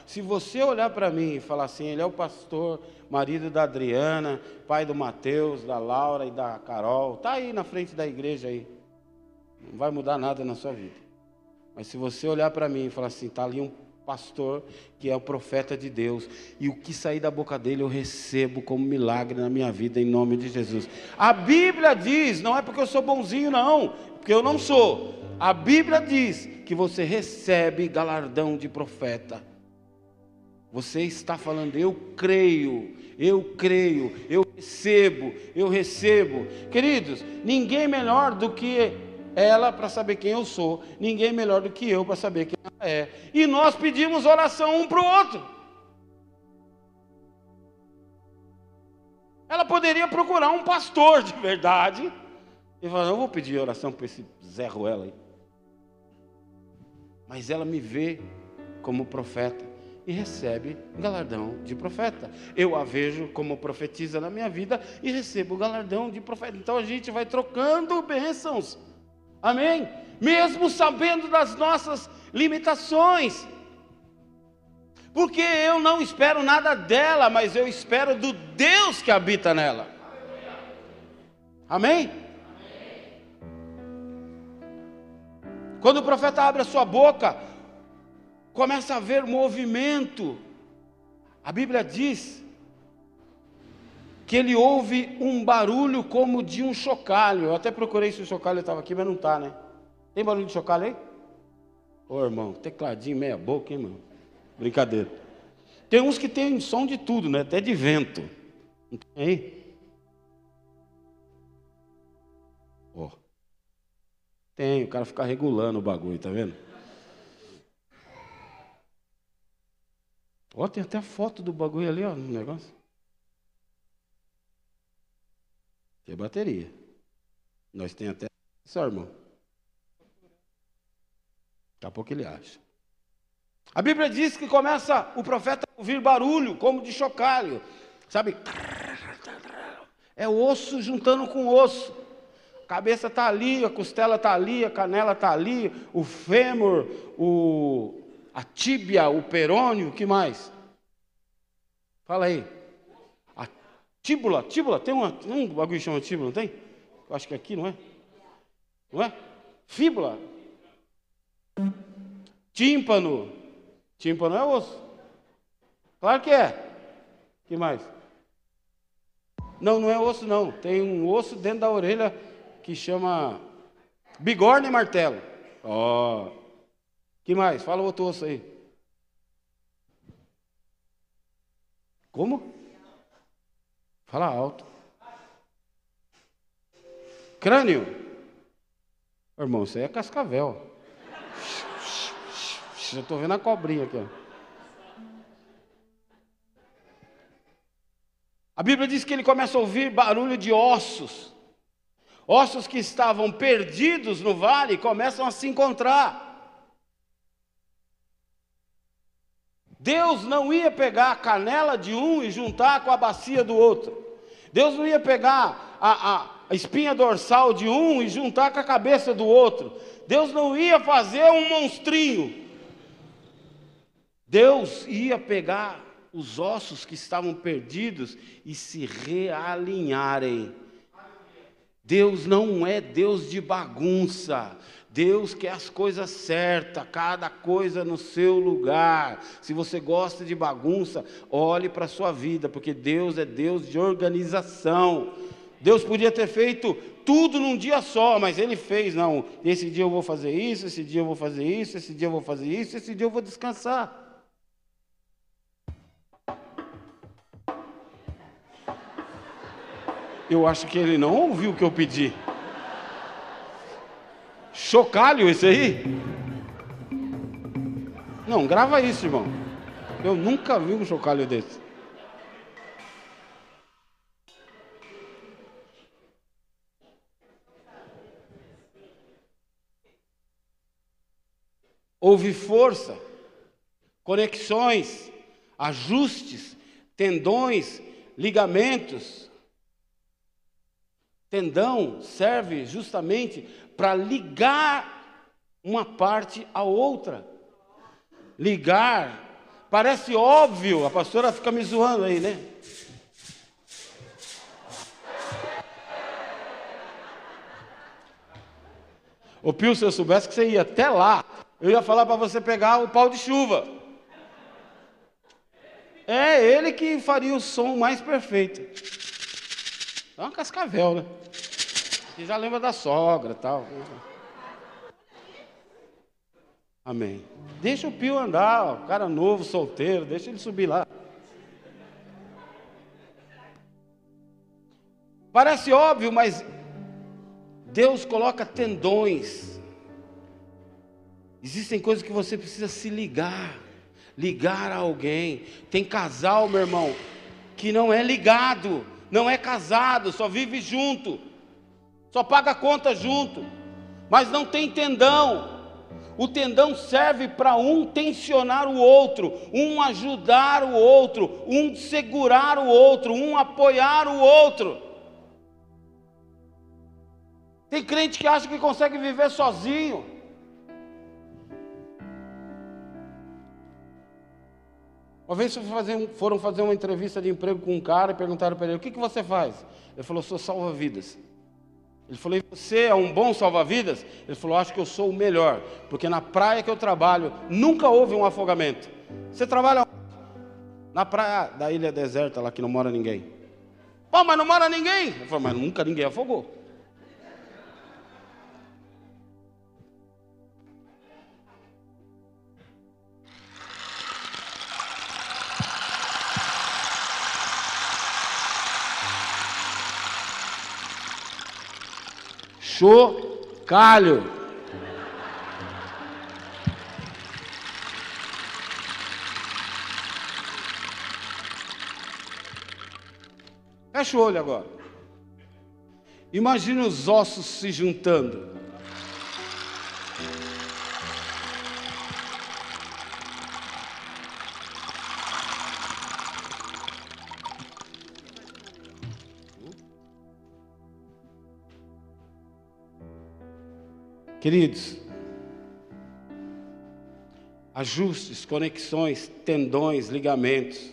Se você olhar para mim e falar assim, ele é o pastor marido da Adriana, pai do Mateus, da Laura e da Carol, está aí na frente da igreja aí. Não vai mudar nada na sua vida. Mas se você olhar para mim e falar assim, está ali um pastor que é o profeta de Deus, e o que sair da boca dele eu recebo como milagre na minha vida, em nome de Jesus. A Bíblia diz, não é porque eu sou bonzinho, não, porque eu não sou. A Bíblia diz que você recebe galardão de profeta. Você está falando, eu creio, eu creio, eu recebo, eu recebo. Queridos, ninguém melhor do que ela para saber quem eu sou, ninguém melhor do que eu para saber quem ela é. E nós pedimos oração um para o outro. Ela poderia procurar um pastor de verdade e falar: Eu vou pedir oração para esse Zé Ruela aí. Mas ela me vê como profeta e recebe galardão de profeta. Eu a vejo como profetiza na minha vida e recebo galardão de profeta. Então a gente vai trocando bênçãos. Amém? Mesmo sabendo das nossas limitações. Porque eu não espero nada dela, mas eu espero do Deus que habita nela. Amém? Quando o profeta abre a sua boca, começa a haver movimento. A Bíblia diz que ele ouve um barulho como de um chocalho. Eu até procurei se o chocalho estava aqui, mas não está, né? Tem barulho de chocalho aí? Ô irmão, tecladinho meia boca, hein, irmão? Brincadeira. Tem uns que tem som de tudo, né? Até de vento. Não tem aí? Ó. Oh. Tem, o cara fica regulando o bagulho, tá vendo? Ó, tem até a foto do bagulho ali, ó, no negócio. Tem bateria. Nós tem até. Só, irmão. Daqui a pouco ele acha. A Bíblia diz que começa o profeta a ouvir barulho, como de chocalho. Sabe? É osso juntando com osso. A cabeça está ali, a costela está ali, a canela está ali, o fêmur, o, a tíbia, o perônio, o que mais? Fala aí. A tíbula, tíbula, tem, uma, um bagulho que chama tíbula, não tem? Eu acho que é aqui, não é? Não é? Fíbula. Tímpano. Tímpano é osso. Claro que é. que mais? Não, não é osso não. Tem um osso dentro da orelha que chama bigorna e martelo. Ó. Oh. Que mais? Fala outro osso aí. Como? Fala alto. Crânio. Irmão, isso aí é cascavel. Já estou vendo a cobrinha aqui. Ó. A Bíblia diz que ele começa a ouvir barulho de ossos. Ossos que estavam perdidos no vale começam a se encontrar. Deus não ia pegar a canela de um e juntar com a bacia do outro. Deus não ia pegar a, a, espinha dorsal de um e juntar com a cabeça do outro. Deus não ia fazer um monstrinho. Deus ia pegar os ossos que estavam perdidos e se realinharem. Deus não é Deus de bagunça. Deus quer as coisas certas, cada coisa no seu lugar. Se você gosta de bagunça, olhe para a sua vida, porque Deus é Deus de organização. Deus podia ter feito tudo num dia só, mas Ele fez, não. Esse dia eu vou fazer isso, esse dia eu vou fazer isso, esse dia eu vou fazer isso, esse dia eu vou descansar. Eu acho que ele não ouviu o que eu pedi. Chocalho esse aí? Não, grava isso, irmão. Eu nunca vi um chocalho desse. Houve força, conexões, ajustes, tendões, ligamentos, Tendão serve justamente para ligar uma parte à outra. Ligar. Parece óbvio, a pastora fica me zoando aí, né? Ô Pio, se eu soubesse que você ia até lá, eu ia falar para você pegar o pau de chuva. É ele que faria o som mais perfeito. É uma cascavel, né? Você já lembra da sogra tal. Amém. Deixa o Pio andar, ó, cara novo, solteiro, deixa ele subir lá. Parece óbvio, mas Deus coloca tendões. Existem coisas que você precisa se ligar, ligar a alguém. Tem casal, meu irmão, que não é ligado não é casado, só vive junto, só paga conta junto, mas não tem tendão. O tendão serve para um tensionar o outro, um ajudar o outro, um segurar o outro, um apoiar o outro. Tem crente que acha que consegue viver sozinho. Uma vez foram fazer uma entrevista de emprego com um cara e perguntaram para ele: O que, que você faz? Ele falou: Sou salva-vidas. Ele falou: e Você é um bom salva-vidas? Ele falou: Acho que eu sou o melhor, porque na praia que eu trabalho nunca houve um afogamento. Você trabalha na praia da ilha deserta, lá que não mora ninguém. Pô, mas não mora ninguém? Ele falou: Mas nunca ninguém afogou. Chocalho. Fecha o olho agora. Imagine os ossos se juntando. Queridos, ajustes, conexões, tendões, ligamentos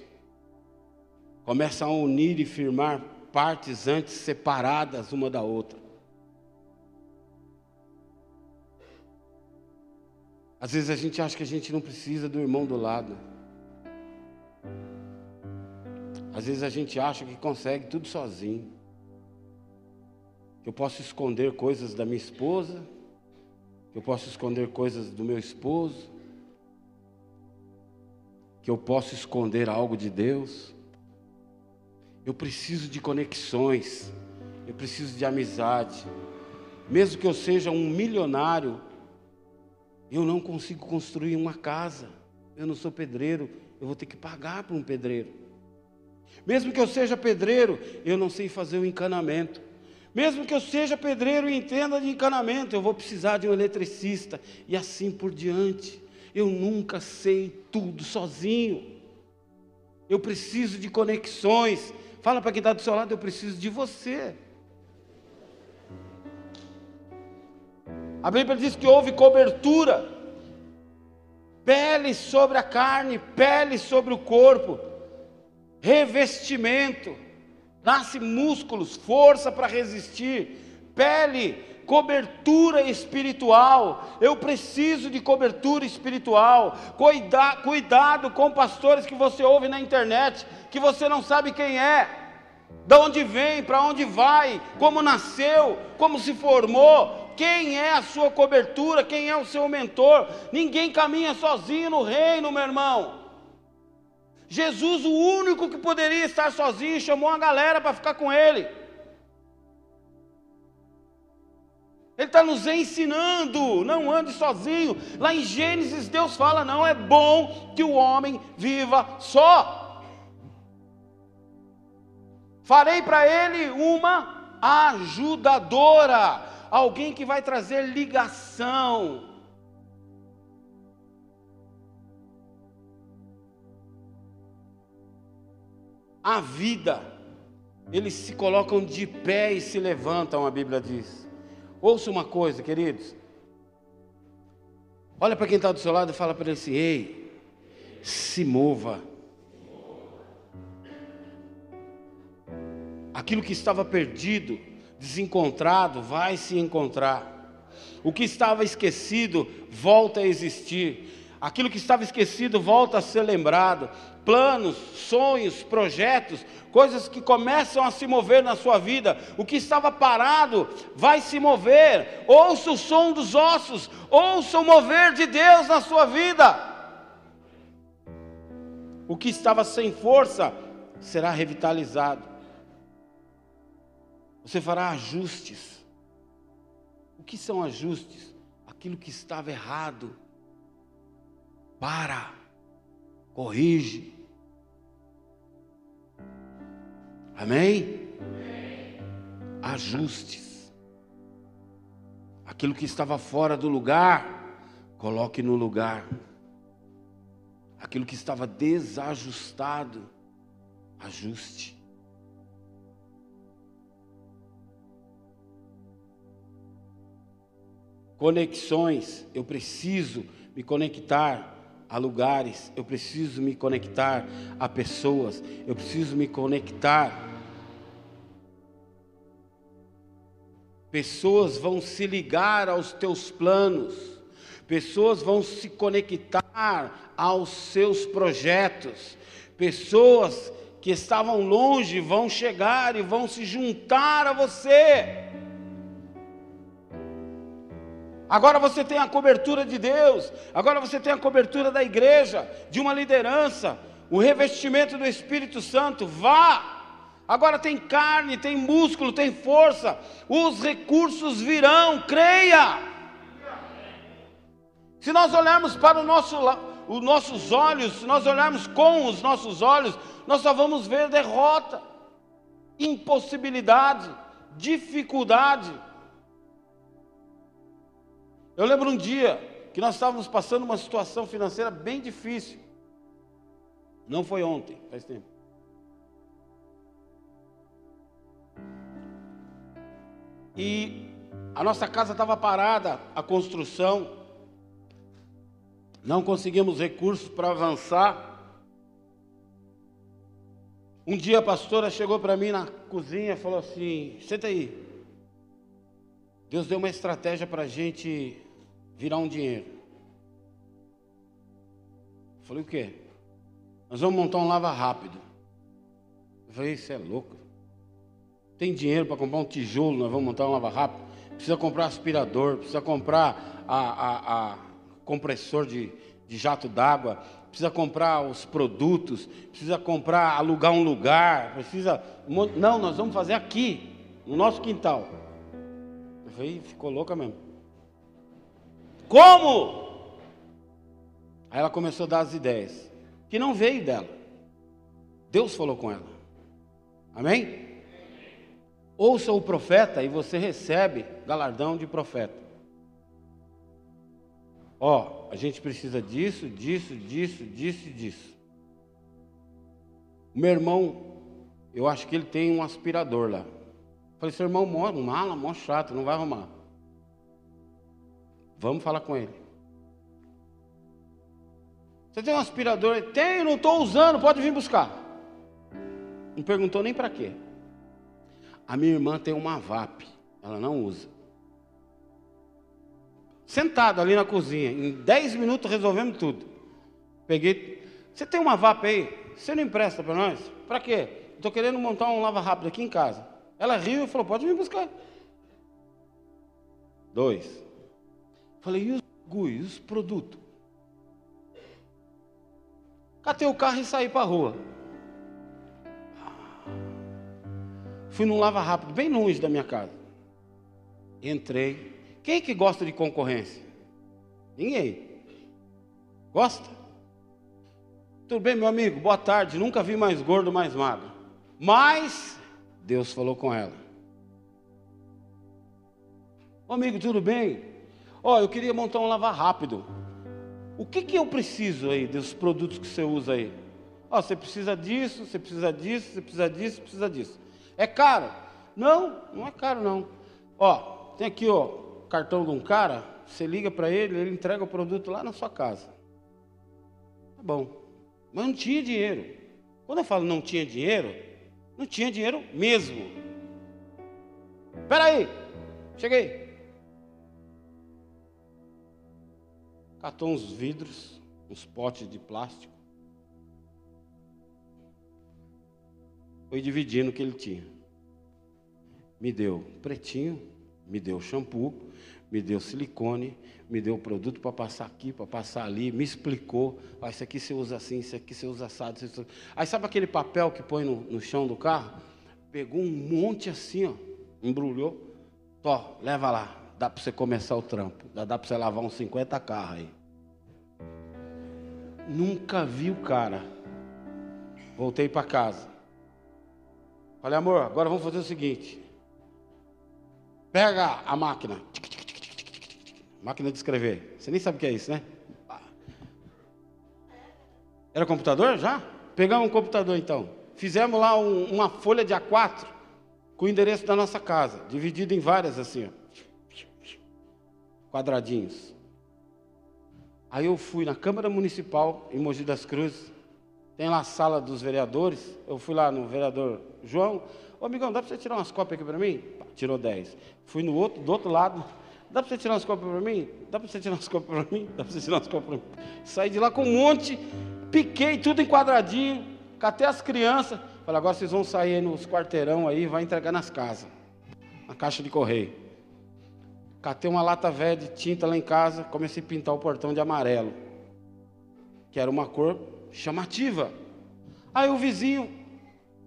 começam a unir e firmar partes antes separadas uma da outra. Às vezes a gente acha que a gente não precisa do irmão do lado. Às vezes a gente acha que consegue tudo sozinho. Eu posso esconder coisas da minha esposa, eu posso esconder coisas do meu esposo, que eu posso esconder algo de Deus. Eu preciso de conexões, eu preciso de amizade. Mesmo que eu seja um milionário, eu não consigo construir uma casa. Eu não sou pedreiro, eu vou ter que pagar para um pedreiro. Mesmo que eu seja pedreiro, eu não sei fazer o encanamento. Mesmo que eu seja pedreiro e entenda de encanamento, eu vou precisar de um eletricista e assim por diante. Eu nunca sei tudo sozinho. Eu preciso de conexões. Fala para quem está do seu lado, eu preciso de você. A Bíblia diz que houve cobertura, pele sobre a carne, pele sobre o corpo, revestimento nasce músculos, força para resistir, pele, cobertura espiritual. Eu preciso de cobertura espiritual. Cuida, cuidado com pastores que você ouve na internet, que você não sabe quem é, de onde vem, para onde vai, como nasceu, como se formou. Quem é a sua cobertura? Quem é o seu mentor? Ninguém caminha sozinho no reino, meu irmão. Jesus, o único que poderia estar sozinho, chamou a galera para ficar com ele. Ele está nos ensinando, não ande sozinho. Lá em Gênesis, Deus fala: não é bom que o homem viva só. Farei para ele uma ajudadora, alguém que vai trazer ligação, a vida, eles se colocam de pé e se levantam, a Bíblia diz. Ouça uma coisa, queridos. Olha para quem está do seu lado e fala para ele assim: ei, se mova. Aquilo que estava perdido, desencontrado, vai se encontrar. O que estava esquecido volta a existir. Aquilo que estava esquecido volta a ser lembrado. Planos, sonhos, projetos, coisas que começam a se mover na sua vida. O que estava parado vai se mover. Ouça o som dos ossos, ouça o mover de Deus na sua vida. O que estava sem força será revitalizado. Você fará ajustes. O que são ajustes? Aquilo que estava errado para, corrige. Amém? ajustes. Aquilo que estava fora do lugar, coloque no lugar. Aquilo que estava desajustado, ajuste. Conexões, eu preciso me conectar a lugares, eu preciso me conectar a pessoas, eu preciso me conectar. Pessoas vão se ligar aos teus planos, pessoas vão se conectar aos seus projetos, pessoas que estavam longe vão chegar e vão se juntar a você. Agora você tem a cobertura de Deus, agora você tem a cobertura da igreja, de uma liderança, o revestimento do Espírito Santo. Vá! Agora tem carne, tem músculo, tem força, os recursos virão, creia. Se nós olharmos para o nosso, os nossos olhos, se nós olharmos com os nossos olhos, nós só vamos ver derrota, impossibilidade, dificuldade. Eu lembro um dia que nós estávamos passando uma situação financeira bem difícil. Não foi ontem, faz tempo. E a nossa casa estava parada, a construção. Não conseguimos recursos para avançar. Um dia a pastora chegou para mim na cozinha e falou assim: Senta aí. Deus deu uma estratégia para a gente virar um dinheiro. Eu falei, o quê? Nós vamos montar um lava rápido. Eu falei, isso é louco. Tem dinheiro para comprar um tijolo, nós vamos montar um lava rápido. Precisa comprar aspirador, precisa comprar a, a, a compressor de, de jato d'água, precisa comprar os produtos, precisa comprar, alugar um lugar, precisa. Não, nós vamos fazer aqui, no nosso quintal. Eu falei, ficou louca mesmo. Como? Aí ela começou a dar as ideias, que não veio dela. Deus falou com ela. Amém? Ouça o profeta e você recebe galardão de profeta. Ó, a gente precisa disso, disso, disso, disso e disso. O meu irmão, eu acho que ele tem um aspirador lá. falei, seu irmão, mala, mó chato, não vai arrumar. Vamos falar com ele. Você tem um aspirador? Tenho, não estou usando, pode vir buscar. Não perguntou nem para quê. A minha irmã tem uma VAP, ela não usa. Sentado ali na cozinha, em 10 minutos resolvemos tudo. Peguei, você tem uma VAP aí? Você não empresta para nós? Para quê? Estou querendo montar um lava rápido aqui em casa. Ela riu e falou: pode vir buscar. Dois. Falei, e os bagulho, os produtos? Catei o carro e saí para a rua. Fui num lava rápido, bem longe da minha casa. Entrei. Quem que gosta de concorrência? Ninguém. Gosta? Tudo bem, meu amigo? Boa tarde. Nunca vi mais gordo, mais magro. Mas Deus falou com ela. Ô amigo, tudo bem? Ó, oh, eu queria montar um lavar rápido. O que, que eu preciso aí dos produtos que você usa aí? Ó, oh, você precisa disso, você precisa disso, você precisa disso, precisa disso. É caro? Não, não é caro não. Ó, tem aqui ó, cartão de um cara, você liga para ele, ele entrega o produto lá na sua casa. Tá bom. Mas não tinha dinheiro. Quando eu falo não tinha dinheiro, não tinha dinheiro mesmo. Espera aí, cheguei. catou uns vidros, uns potes de plástico. Foi dividindo o que ele tinha. Me deu pretinho, me deu shampoo, me deu silicone, me deu produto para passar aqui, para passar ali, me explicou. Ah, isso aqui você usa assim, isso aqui você usa assado. Aí sabe aquele papel que põe no, no chão do carro? Pegou um monte assim, ó, embrulhou. Tó, leva lá, dá para você começar o trampo. Dá, dá para você lavar uns 50 carros aí. Nunca vi o cara. Voltei para casa. Falei, amor, agora vamos fazer o seguinte. Pega a máquina. Máquina de escrever. Você nem sabe o que é isso, né? Era computador já? Pegamos um computador então. Fizemos lá um, uma folha de A4 com o endereço da nossa casa, dividido em várias assim, ó. quadradinhos. Aí eu fui na Câmara Municipal em Mogi das Cruzes, tem lá a sala dos vereadores. Eu fui lá no vereador João. Ô amigão, dá para você tirar umas cópias aqui para mim? tirou 10. Fui no outro, do outro lado. Dá para você tirar umas cópias para mim? Dá para você tirar umas cópias para mim? Dá para você tirar umas cópias para mim? Saí de lá com um monte, piquei tudo em quadradinho, catei as crianças. Falei, agora vocês vão sair nos quarteirão aí, vai entregar nas casas, na caixa de correio. Catei uma lata velha de tinta lá em casa, comecei a pintar o portão de amarelo, que era uma cor chamativa. Aí o vizinho,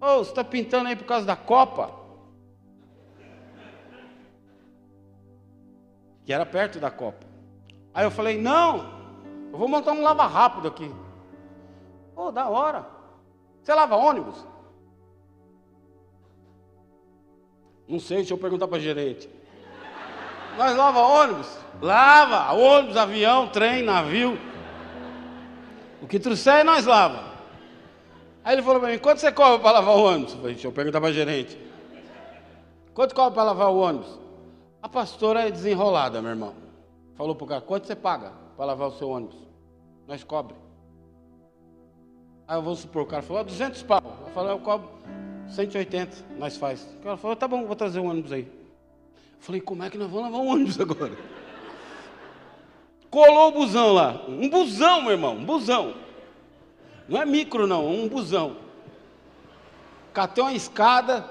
ô, oh, você está pintando aí por causa da Copa? Que era perto da Copa. Aí eu falei, não, eu vou montar um lava rápido aqui. Ô, oh, da hora. Você lava ônibus? Não sei, deixa eu perguntar para a gerente. Nós lava ônibus? Lava, ônibus, avião, trem, navio. O que trouxer, nós lava. Aí ele falou para mim, quanto você cobra para lavar o ônibus? Eu falei, deixa eu perguntar para a gerente. Quanto cobra para lavar o ônibus? A pastora é desenrolada, meu irmão. Falou para o cara, quanto você paga para lavar o seu ônibus? Nós cobre. Aí eu vou supor, o cara falou, 200 pau. Eu falei, eu cobro 180, nós faz. O cara falou, tá bom, vou trazer um ônibus aí. Eu falei, como é que nós vamos lavar um ônibus agora? Colou o busão lá. Um busão, meu irmão, um busão. Não é micro, não, um busão. Catei uma escada,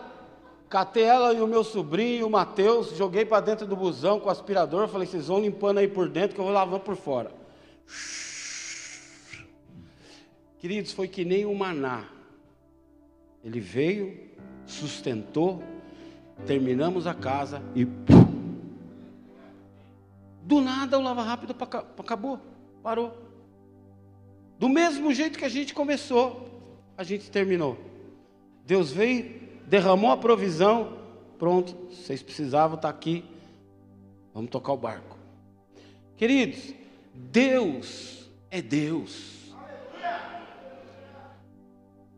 catei ela e o meu sobrinho, o Matheus, joguei para dentro do busão com o aspirador. Falei, vocês vão limpando aí por dentro que eu vou lavando por fora. Queridos, foi que nem o maná. Ele veio, sustentou, terminamos a casa e do nada o lava rápido acabou, parou. Do mesmo jeito que a gente começou, a gente terminou. Deus veio, derramou a provisão, pronto, vocês precisavam estar aqui, vamos tocar o barco. Queridos, Deus é Deus.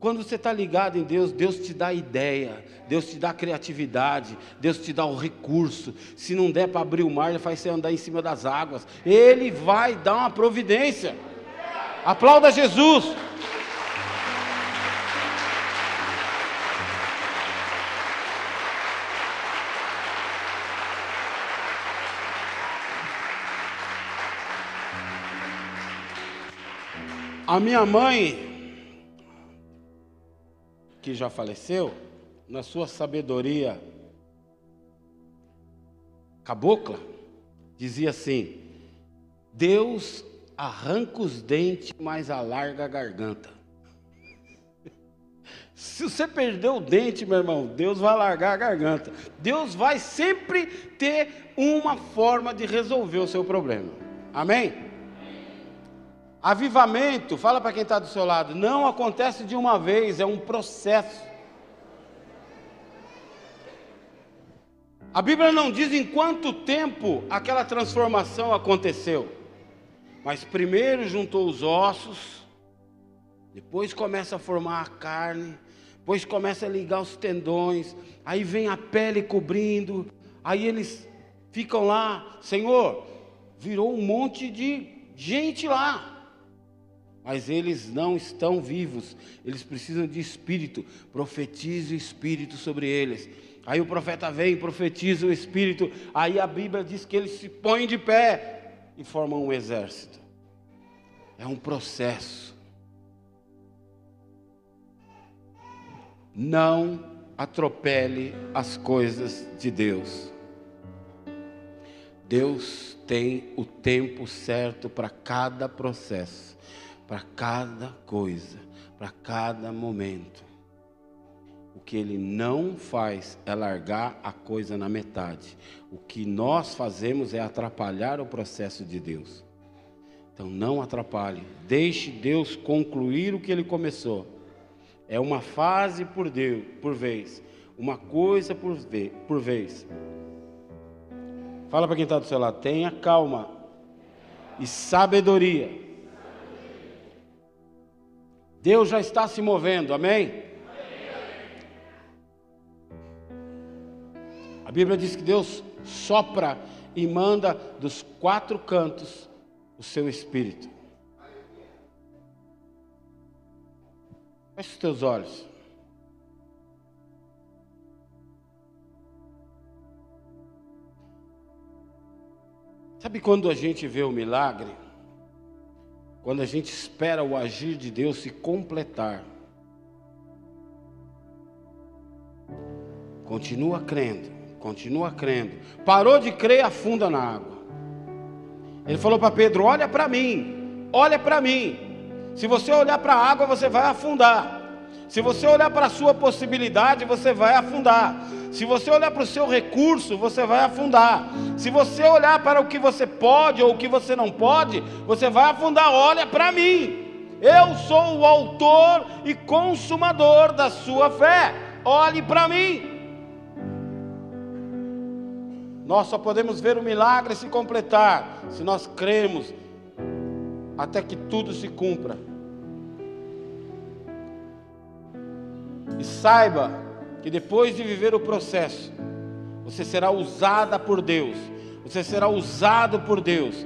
Quando você está ligado em Deus, Deus te dá ideia, Deus te dá criatividade, Deus te dá o recurso. Se não der para abrir o mar, Ele faz você andar em cima das águas. Ele vai dar uma providência. Aplauda Jesus. A minha mãe que já faleceu, na sua sabedoria cabocla, dizia assim: Deus arranca os dentes, mas alarga a garganta. Se você perdeu o dente, meu irmão, Deus vai largar a garganta. Deus vai sempre ter uma forma de resolver o seu problema. Amém? Avivamento, fala para quem está do seu lado, não acontece de uma vez, é um processo. A Bíblia não diz em quanto tempo aquela transformação aconteceu, mas primeiro juntou os ossos, depois começa a formar a carne, depois começa a ligar os tendões, aí vem a pele cobrindo, aí eles ficam lá, Senhor, virou um monte de gente lá mas eles não estão vivos, eles precisam de espírito. Profetize o espírito sobre eles. Aí o profeta vem, profetiza o espírito. Aí a Bíblia diz que eles se põem de pé e formam um exército. É um processo. Não atropele as coisas de Deus. Deus tem o tempo certo para cada processo para cada coisa, para cada momento. O que ele não faz é largar a coisa na metade. O que nós fazemos é atrapalhar o processo de Deus. Então não atrapalhe, deixe Deus concluir o que ele começou. É uma fase por Deus, por vez, uma coisa por, por vez. Fala para quem está do seu lado, tenha calma e sabedoria. Deus já está se movendo, amém? A Bíblia diz que Deus sopra e manda dos quatro cantos o seu espírito. Feche os teus olhos. Sabe quando a gente vê o milagre? Quando a gente espera o agir de Deus se completar. Continua crendo, continua crendo. Parou de crer, afunda na água. Ele falou para Pedro: Olha para mim, olha para mim. Se você olhar para a água, você vai afundar. Se você olhar para a sua possibilidade, você vai afundar. Se você olhar para o seu recurso, você vai afundar. Se você olhar para o que você pode ou o que você não pode, você vai afundar. Olha para mim. Eu sou o autor e consumador da sua fé. Olhe para mim. Nós só podemos ver o milagre se completar se nós cremos até que tudo se cumpra. E saiba que depois de viver o processo, você será usada por Deus, você será usado por Deus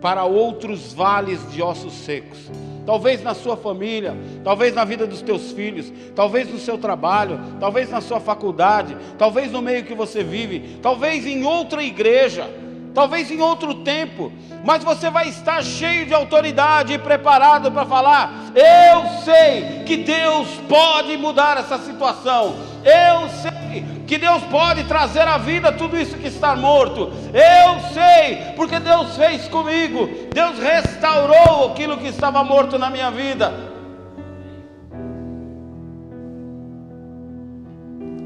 para outros vales de ossos secos. Talvez na sua família, talvez na vida dos teus filhos, talvez no seu trabalho, talvez na sua faculdade, talvez no meio que você vive, talvez em outra igreja, talvez em outro tempo, mas você vai estar cheio de autoridade e preparado para falar: Eu sei que Deus pode mudar essa situação, eu sei que Deus pode trazer à vida tudo isso que está morto. Eu sei, porque Deus fez comigo. Deus restaurou aquilo que estava morto na minha vida.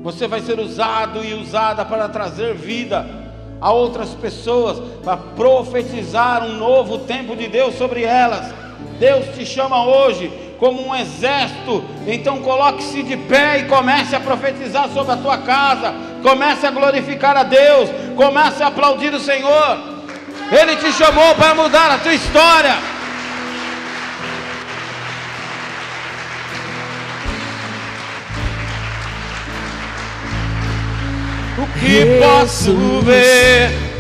Você vai ser usado e usada para trazer vida a outras pessoas, para profetizar um novo tempo de Deus sobre elas. Deus te chama hoje como um exército. Então coloque-se de pé e comece a profetizar sobre a tua casa. Comece a glorificar a Deus. Comece a aplaudir o Senhor. Ele te chamou para mudar a tua história. O que posso ver?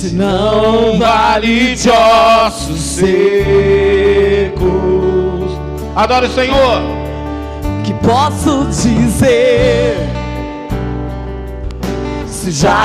se não vale de ossos secos. Adore o Senhor. Que posso dizer se já